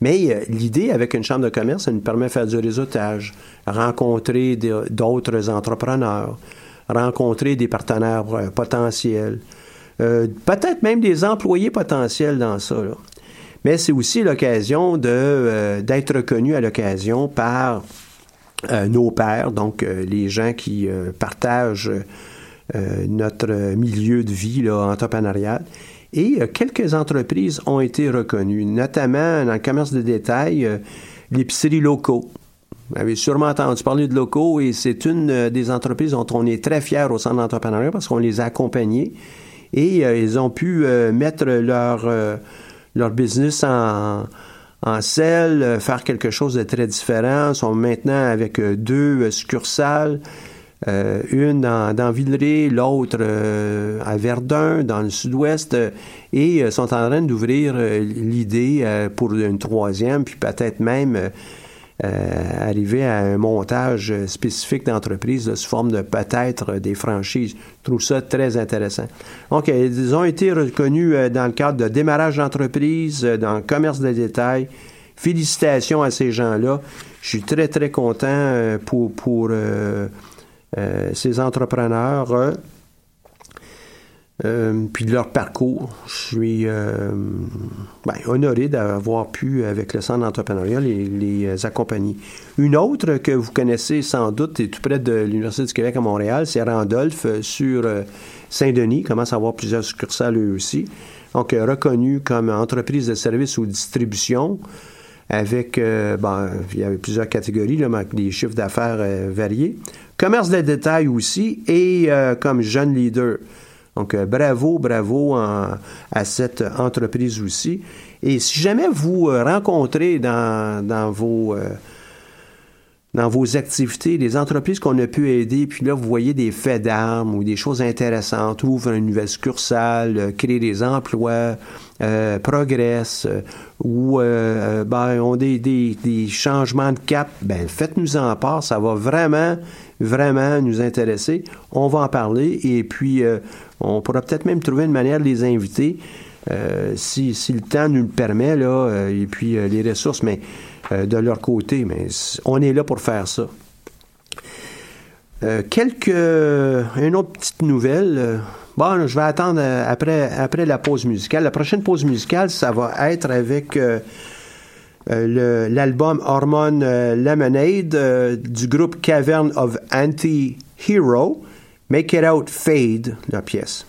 Mais l'idée avec une chambre de commerce, ça nous permet de faire du réseautage, rencontrer d'autres entrepreneurs, rencontrer des partenaires potentiels, peut-être même des employés potentiels dans ça. Mais c'est aussi l'occasion d'être reconnu à l'occasion par nos pairs, donc euh, les gens qui euh, partagent notre milieu de vie là, entrepreneurial. Et quelques entreprises ont été reconnues, notamment dans le commerce de détail, l'épicerie locaux. Vous avez sûrement entendu parler de locaux et c'est une des entreprises dont on est très fiers au centre d'entrepreneuriat parce qu'on les a accompagnés et ils ont pu mettre leur, leur business en, en selle, euh, faire quelque chose de très différent. Ils sont maintenant avec euh, deux euh, succursales, une dans, dans Villeray, l'autre à Verdun, dans le sud-ouest, et sont en train d'ouvrir l'idée pour une troisième, puis peut-être même arriver à un montage spécifique d'entreprise sous forme de peut-être des franchises. Je trouve ça très intéressant. Donc, ils ont été reconnus dans le cadre de démarrage d'entreprise, dans le commerce de détail, félicitations à ces gens-là. Je suis très, très content pour, pour ces entrepreneurs. Euh, puis de leur parcours. Je suis euh, ben, honoré d'avoir pu, avec le Centre d'entrepreneuriat, les, les, accompagner. Une autre que vous connaissez sans doute, est tout près de l'Université du Québec à Montréal, c'est Randolph euh, sur Saint-Denis, commence à avoir plusieurs succursales eux aussi. Donc, reconnu comme entreprise de services ou distribution avec, ben, il y avait plusieurs catégories, là, des chiffres d'affaires variés. Commerce de détail aussi et comme jeune leader. Donc, euh, bravo, bravo à cette entreprise aussi. Et si jamais vous euh, rencontrez dans, vos... Euh, dans vos activités, des entreprises qu'on a pu aider, puis là, vous voyez des faits d'armes ou des choses intéressantes, ouvrent une nouvelle succursale, créent des emplois, progressent, ou ben, ont des, des, des, changements de cap, ben faites-nous en part, ça va vraiment, vraiment nous intéresser. On va en parler et puis on pourra peut-être même trouver une manière de les inviter. Euh, si, le temps nous le permet, là, euh, et puis euh, les ressources, mais de leur côté, mais on est là pour faire ça. quelques. Une autre petite nouvelle. bon, je vais attendre après, après la pause musicale. La prochaine pause musicale, ça va être avec l'album Hormone Lemonade du groupe Cavern of Anti-Hero. Make It Out Fade, la pièce.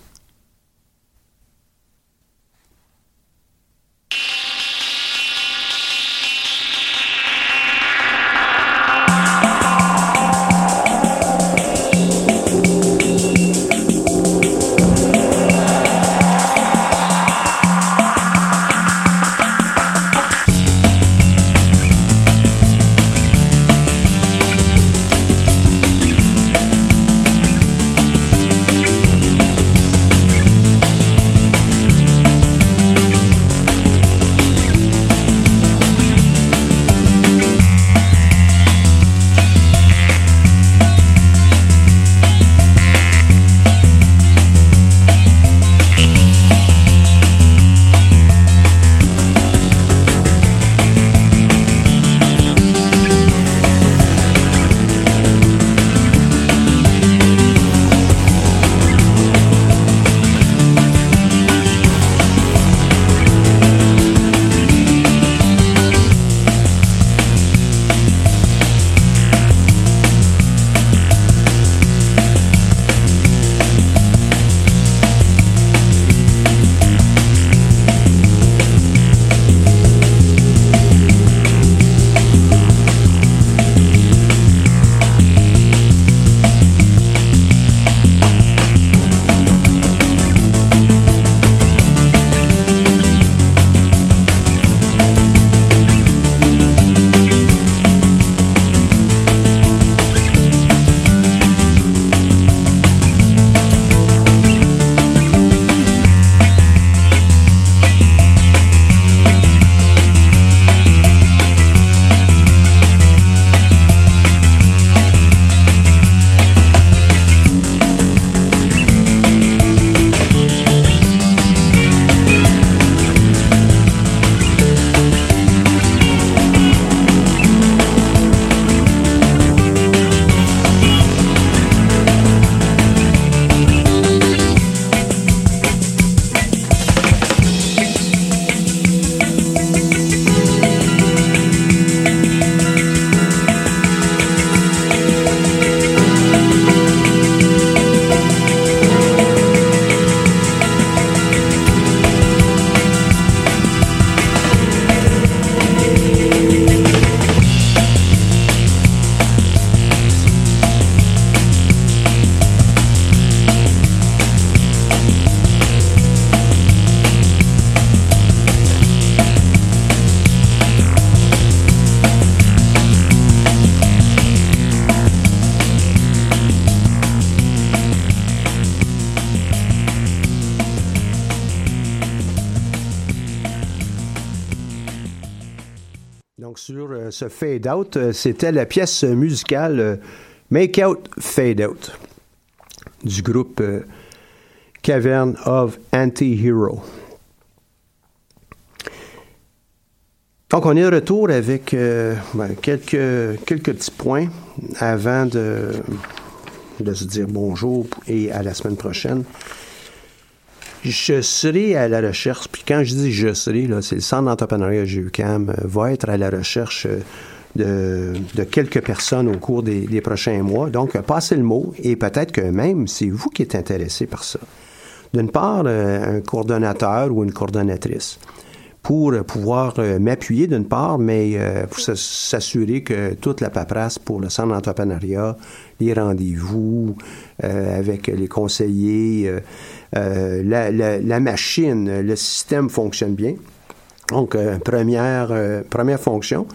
Ce Fade Out, euh, c'était la pièce musicale euh, Make Out Fade Out du groupe euh, Cavern of Anti-Hero. Donc, on est de retour avec ben, quelques, quelques petits points avant de se dire bonjour et à la semaine prochaine. Je serai à la recherche, puis quand je dis je serai, c'est le Centre d'entrepreneuriat GUCAM, va être à la recherche de, de, quelques personnes au cours des, des, prochains mois. Donc, passez le mot et peut-être que même c'est vous qui êtes intéressé par ça. D'une part, un coordonnateur ou une coordonnatrice pour pouvoir euh, m'appuyer d'une part, mais euh, pour s'assurer que toute la paperasse pour le centre d'entrepreneuriat, les rendez-vous euh, avec les conseillers, la, la, machine, le système fonctionne bien. Donc, première, première fonction,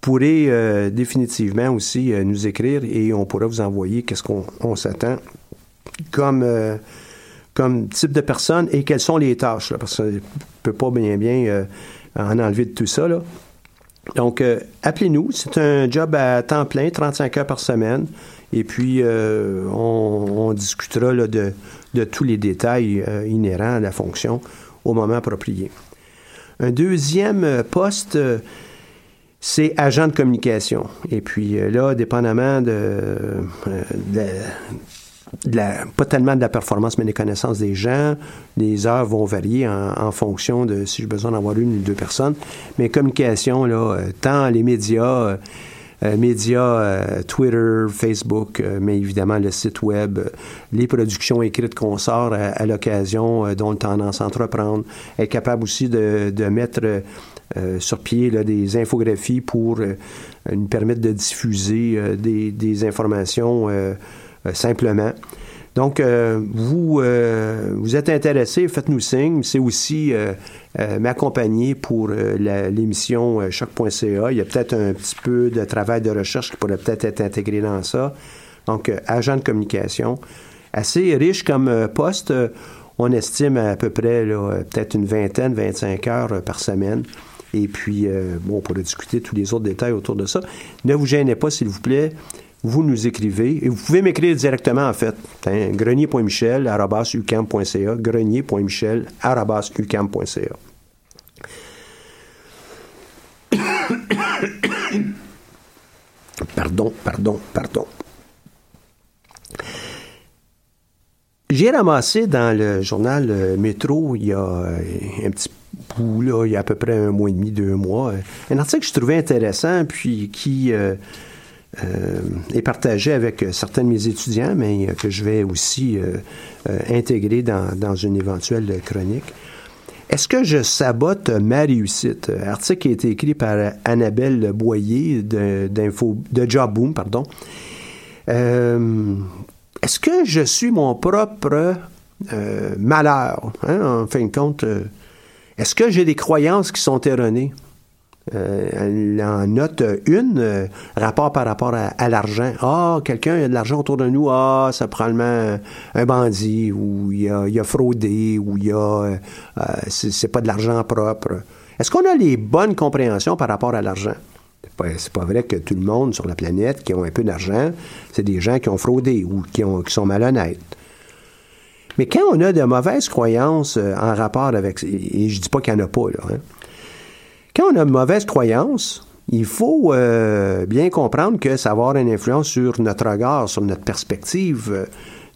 pourrez définitivement aussi nous écrire et on pourra vous envoyer qu'est-ce qu'on s'attend comme comme type de personne et quelles sont les tâches, parce qu'on ne peut pas bien bien euh, en enlever de tout ça. Donc, euh, appelez-nous. C'est un job à temps plein, 35 heures par semaine. Et puis, euh, on, discutera de, tous les détails inhérents à la fonction au moment approprié. Un deuxième poste, c'est agent de communication. Et puis là, dépendamment de, de pas tellement de la performance, mais des connaissances des gens. Les heures vont varier en, fonction de si j'ai besoin d'avoir une ou deux personnes. Mais communication, là, euh, tant les médias, euh, euh, médias, Twitter, Facebook, mais évidemment le site web, les productions écrites qu'on sort à, l'occasion, dont le tendance entreprendre, être capable aussi de, mettre sur pied des infographies pour nous permettre de diffuser des, informations euh, simplement. Donc, euh, vous, euh, vous êtes intéressé, faites-nous signe. C'est aussi m'accompagner pour l'émission choc.ca. Il y a peut-être un petit peu de travail de recherche qui pourrait peut-être être intégré dans ça. Donc, agent de communication. Assez riche comme poste. on estime à peu près peut-être une vingtaine, 25 heures par semaine. Et puis, bon, on pourrait discuter tous les autres détails autour de ça. Ne vous gênez pas, s'il vous plaît vous nous écrivez. Et vous pouvez m'écrire directement, en fait. Hein, grenier.michel.ucam.ca, grenier.michel.ucam.ca. pardon, pardon, pardon. J'ai ramassé dans le journal euh, Métro, il y a euh, un petit bout, là, il y a à peu près un mois et demi, deux mois, un article que je trouvais intéressant, puis qui... Euh, euh, est partagé avec euh, certains de mes étudiants, mais euh, que je vais aussi intégrer dans, une éventuelle chronique. Est-ce que je sabote ma réussite? Article qui a été écrit par Annabelle Boyer de, de Job Boom, pardon. Est-ce que je suis mon propre malheur? Hein, en fin de compte, est-ce que j'ai des croyances qui sont erronées? Euh, en note une, euh, rapport par rapport à, l'argent. Ah, quelqu'un a de l'argent autour de nous. Ah, c'est probablement un bandit, ou il a, il a fraudé, ou il a, euh, c'est pas de l'argent propre. Est-ce qu'on a les bonnes compréhensions par rapport à l'argent? C'est pas, pas vrai que tout le monde sur la planète qui ont un peu d'argent, c'est des gens qui ont fraudé ou qui, ont, qui sont malhonnêtes. Mais quand on a de mauvaises croyances en rapport avec... Et je dis pas qu'il n'y en a pas, là. Hein, quand on a une mauvaise croyance, il faut euh, bien comprendre que ça va avoir une influence sur notre regard, sur notre perspective euh,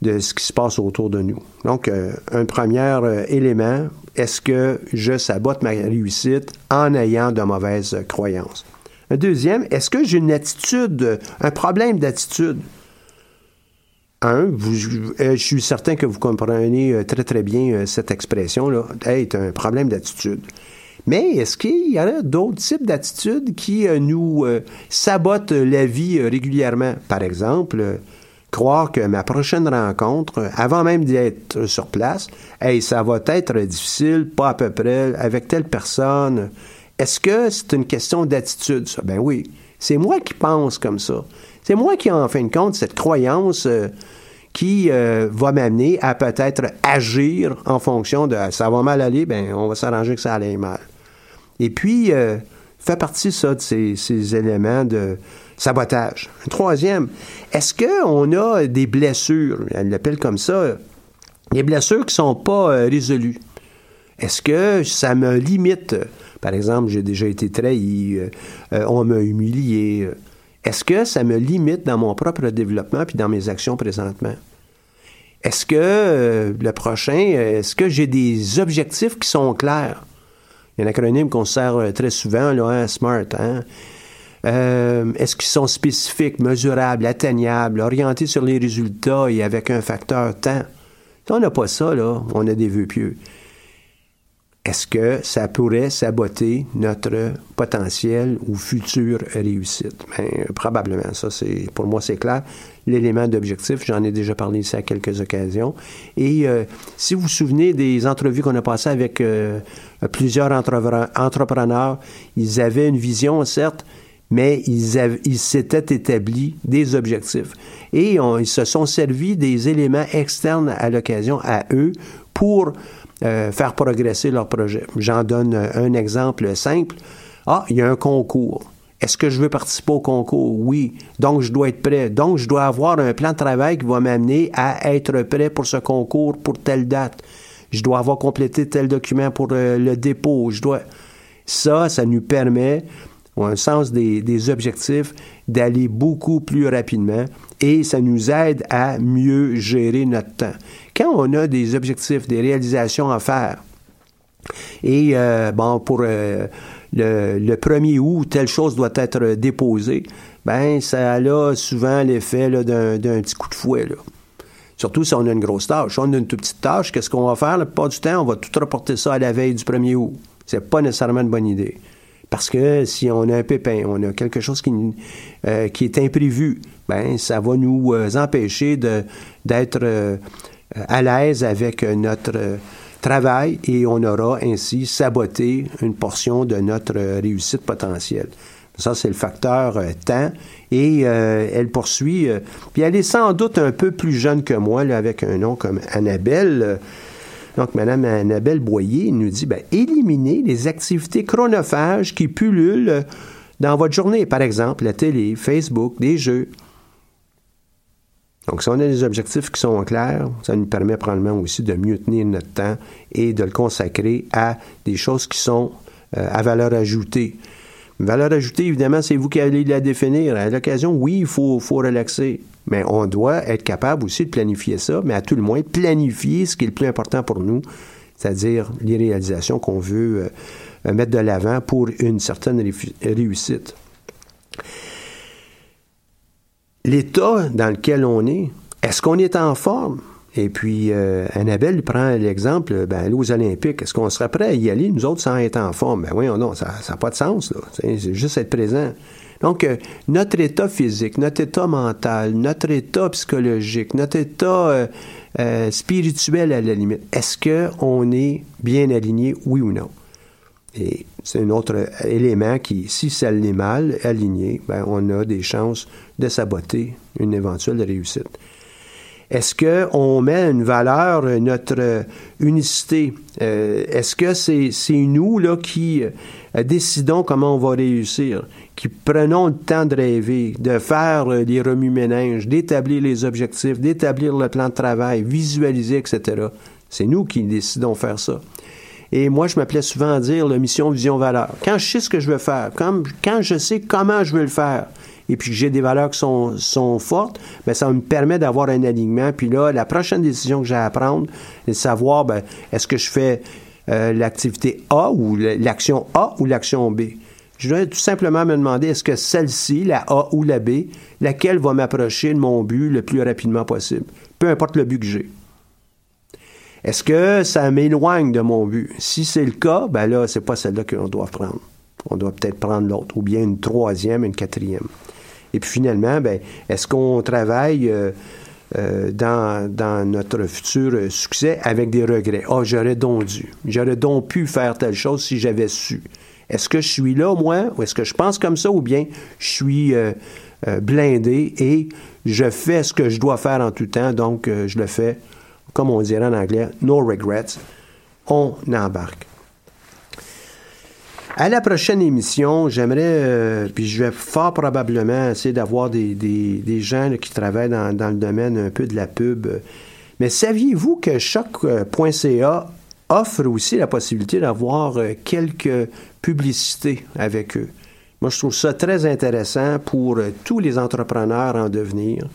de ce qui se passe autour de nous. Donc, euh, un premier élément, est-ce que je sabote ma réussite en ayant de mauvaises croyances? Un deuxième, est-ce que j'ai une attitude, un problème d'attitude? Un, je suis certain que vous comprenez très très bien cette expression-là. Hey, un problème d'attitude. Mais est-ce qu'il y a d'autres types d'attitudes qui euh, nous euh, sabotent la vie euh, régulièrement? Par exemple, croire que ma prochaine rencontre, avant même d'être sur place, hey, ça va être difficile, pas à peu près, avec telle personne. Est-ce que c'est une question d'attitude, ça? Ben oui. C'est moi qui pense comme ça. C'est moi qui, en fin de compte, cette croyance qui va m'amener à peut-être agir en fonction de ça va mal aller, ben on va s'arranger que ça aille mal. Et puis, euh, fait partie, ça, de ces, éléments de sabotage. Troisième, est-ce qu'on a des blessures, elle l'appelle comme ça, des blessures qui ne sont pas euh, résolues? Est-ce que ça me limite? Par exemple, j'ai déjà été trahi, on m'a humilié. Est-ce que ça me limite dans mon propre développement puis dans mes actions présentement? Est-ce que le prochain, est-ce que j'ai des objectifs qui sont clairs? Il y a un acronyme qu'on sert très souvent, hein, SMART. Hein? Euh, est-ce qu'ils sont spécifiques, mesurables, atteignables, orientés sur les résultats et avec un facteur temps? On n'a pas ça, là, on a des vœux pieux. Est-ce que ça pourrait saboter notre potentiel ou future réussite? Ben, probablement, ça, c'est pour moi, c'est clair. L'élément d'objectif, j'en ai déjà parlé ici à quelques occasions. Et euh, si vous vous souvenez des entrevues qu'on a passées avec euh, plusieurs entrepreneurs, ils avaient une vision, certes, mais ils, s'étaient établis des objectifs. Et ils se sont servis des éléments externes à l'occasion, à eux, pour euh, faire progresser leur projet. J'en donne un exemple simple. Ah, il y a un concours. Est-ce que je veux participer au concours? Oui. Donc, je dois être prêt. Donc, je dois avoir un plan de travail qui va m'amener à être prêt pour ce concours pour telle date. Je dois avoir complété tel document pour euh, le dépôt. Je dois... Ça, ça nous permet ou un sens des, objectifs, d'aller beaucoup plus rapidement et ça nous aide à mieux gérer notre temps. Quand on a des objectifs, des réalisations à faire, et euh, bon, pour euh, le, le 1er août, telle chose doit être déposée, ben ça a souvent l'effet d'un petit coup de fouet. Là. Surtout si on a une grosse tâche. Si on a une toute petite tâche, qu'est-ce qu'on va faire? Pas du temps, on va tout reporter ça à la veille du 1er août. C'est pas nécessairement une bonne idée. Parce que si on a un pépin, on a quelque chose qui, euh, qui est imprévu, ben ça va nous empêcher d'être à l'aise avec notre travail et on aura ainsi saboté une portion de notre réussite potentielle. Ça, c'est le facteur temps. Et elle poursuit. puis elle est sans doute un peu plus jeune que moi, là, avec un nom comme Annabelle. Donc, Mme Annabelle Boyer nous dit, ben, éliminez les activités chronophages qui pullulent dans votre journée. Par exemple, la télé, Facebook, des jeux. Donc, si on a des objectifs qui sont clairs, ça nous permet probablement aussi de mieux tenir notre temps et de le consacrer à des choses qui sont euh, à valeur ajoutée. Valeur ajoutée, évidemment, c'est vous qui allez la définir. À l'occasion, oui, il faut, faut relaxer. Mais on doit être capable aussi de planifier ça, mais à tout le moins planifier ce qui est le plus important pour nous, c'est-à-dire les réalisations qu'on veut euh, mettre de l'avant pour une certaine réussite. L'état dans lequel on est, est-ce qu'on est en forme? Et puis, euh, Annabelle prend l'exemple, ben, aux Olympiques, est-ce qu'on serait prêt à y aller, nous autres, sans être en forme? Ben oui, non, ça n'a pas de sens, là. C'est juste être présent. Donc, euh, notre état physique, notre état mental, notre état psychologique, notre état euh, spirituel à la limite, est-ce qu'on est bien aligné, oui ou non? Et c'est un autre élément qui, si ça l'est mal aligné, ben, on a des chances de saboter une éventuelle réussite. Est-ce qu'on met une valeur, notre unicité? Est-ce que c'est nous là, qui décidons comment on va réussir? qui prenons le temps de rêver, de faire euh, des remue-ménages, d'établir les objectifs, d'établir le plan de travail, visualiser, etc. C'est nous qui décidons de faire ça. Et moi, je m'appelais souvent à dire la mission, vision, valeur. Quand je sais ce que je veux faire, quand, je sais comment je veux le faire, et puis que j'ai des valeurs qui sont, fortes, bien, ça me permet d'avoir un alignement. Puis là, la prochaine décision que j'ai à prendre, c'est de savoir, ben, est-ce que je fais euh, l'activité A ou l'action A ou l'action B? Je dois tout simplement me demander est-ce que celle-ci, la A ou la B, laquelle va m'approcher de mon but le plus rapidement possible, peu importe le but que j'ai. Est-ce que ça m'éloigne de mon but? Si c'est le cas, ben là, c'est pas celle-là qu'on doit prendre. On doit peut-être prendre l'autre, ou bien une troisième, une quatrième. Et puis finalement, ben, est-ce qu'on travaille euh, euh, dans, dans, notre futur succès avec des regrets? Ah, oh, j'aurais donc dû. J'aurais donc pu faire telle chose si j'avais su. Est-ce que je suis là, moi, ou est-ce que je pense comme ça, ou bien je suis euh, euh, blindé et je fais ce que je dois faire en tout temps, donc euh, je le fais, comme on dirait en anglais, no regrets. On embarque. À la prochaine émission, j'aimerais, puis je vais fort probablement essayer d'avoir des, gens qui travaillent dans, dans, le domaine un peu de la pub. Mais saviez-vous que choc.ca offre aussi la possibilité d'avoir quelques publicités avec eux? Moi, je trouve ça très intéressant pour tous les entrepreneurs en devenir.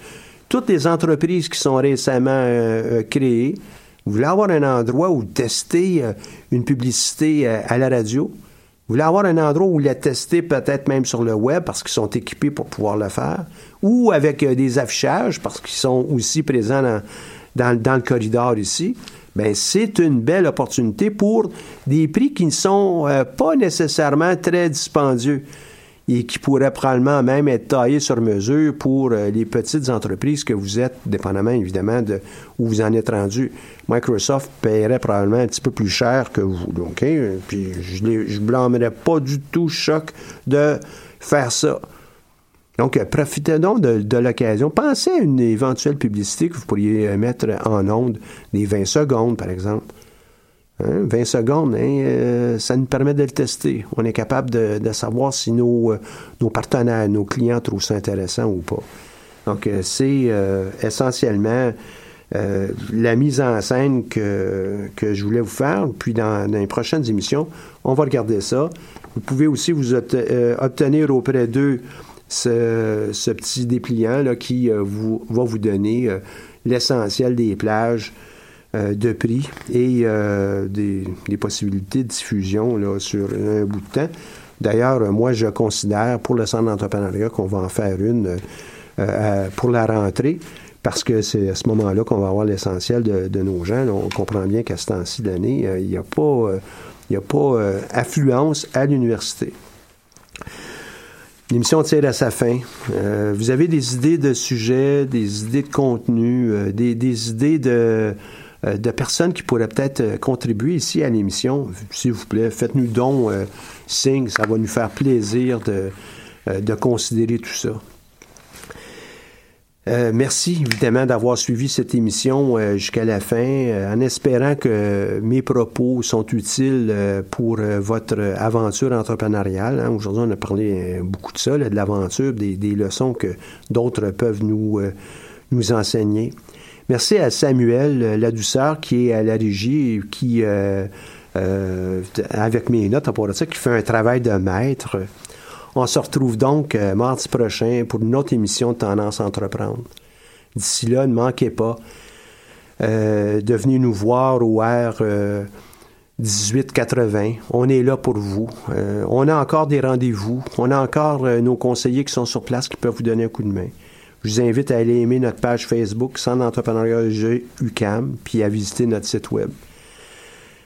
Toutes les entreprises qui sont récemment créées, vous voulez avoir un endroit où tester une publicité à la radio, vous voulez avoir un endroit où la tester peut-être même sur le web parce qu'ils sont équipés pour pouvoir le faire, ou avec euh, des affichages parce qu'ils sont aussi présents dans, le corridor ici? Bien, c'est une belle opportunité pour des prix qui ne sont euh, pas nécessairement très dispendieux et qui pourraient probablement même être taillés sur mesure pour euh, les petites entreprises que vous êtes, dépendamment évidemment de où vous en êtes rendu. Microsoft paierait probablement un petit peu plus cher que vous. OK? Puis je ne blâmerais pas du tout choc de faire ça. Donc, profitez donc de, l'occasion. Pensez à une éventuelle publicité que vous pourriez mettre en onde, des 20 secondes, par exemple. 20 hein? secondes, hein, euh, ça nous permet de le tester. On est capable de, savoir si nos, euh, nos, partenaires, nos clients trouvent ça intéressant ou pas. Donc, euh, c'est essentiellement la mise en scène que, que, je voulais vous faire. Puis, dans, les prochaines émissions, on va regarder ça. Vous pouvez aussi vous obtenir auprès d'eux ce, ce, petit dépliant là, qui vous, va vous donner l'essentiel des plages euh, de prix et euh, des, possibilités de diffusion là, sur un bout de temps. D'ailleurs, moi, je considère pour le centre d'entrepreneuriat qu'on va en faire une euh, pour la rentrée parce que c'est à ce moment-là qu'on va avoir l'essentiel de, nos gens. on comprend bien qu'à ce temps-ci de il n'y a pas, il a pas affluence à l'université. L'émission tire à sa fin. vous avez des idées de sujets, des idées de contenu, des, des, idées de, euh, de personnes qui pourraient peut-être euh, contribuer ici à l'émission, s'il vous plaît, faites-nous donc euh, signe, ça va nous faire plaisir de, de considérer tout ça. merci évidemment d'avoir suivi cette émission jusqu'à la fin, en espérant que mes propos sont utiles pour votre aventure entrepreneuriale. Hein. Aujourd'hui, on a parlé beaucoup de ça, de l'aventure, des, des, leçons que d'autres peuvent nous, nous enseigner. Merci à Samuel euh, La Douceur qui est à la régie, qui, euh, euh, avec mes notes, on ça, qui fait un travail de maître. On se retrouve donc mardi prochain pour une autre émission de Tendance à entreprendre. D'ici là, ne manquez pas de venir nous voir au R 1880. On est là pour vous. on a encore des rendez-vous. On a encore nos conseillers qui sont sur place qui peuvent vous donner un coup de main. Je vous invite à aller aimer notre page Facebook Centre d'entrepreneuriat UCAM, puis à visiter notre site web.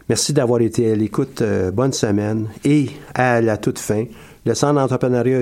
Merci d'avoir été à l'écoute. Euh, bonne semaine. Et à la toute fin, le Centre d'entrepreneuriat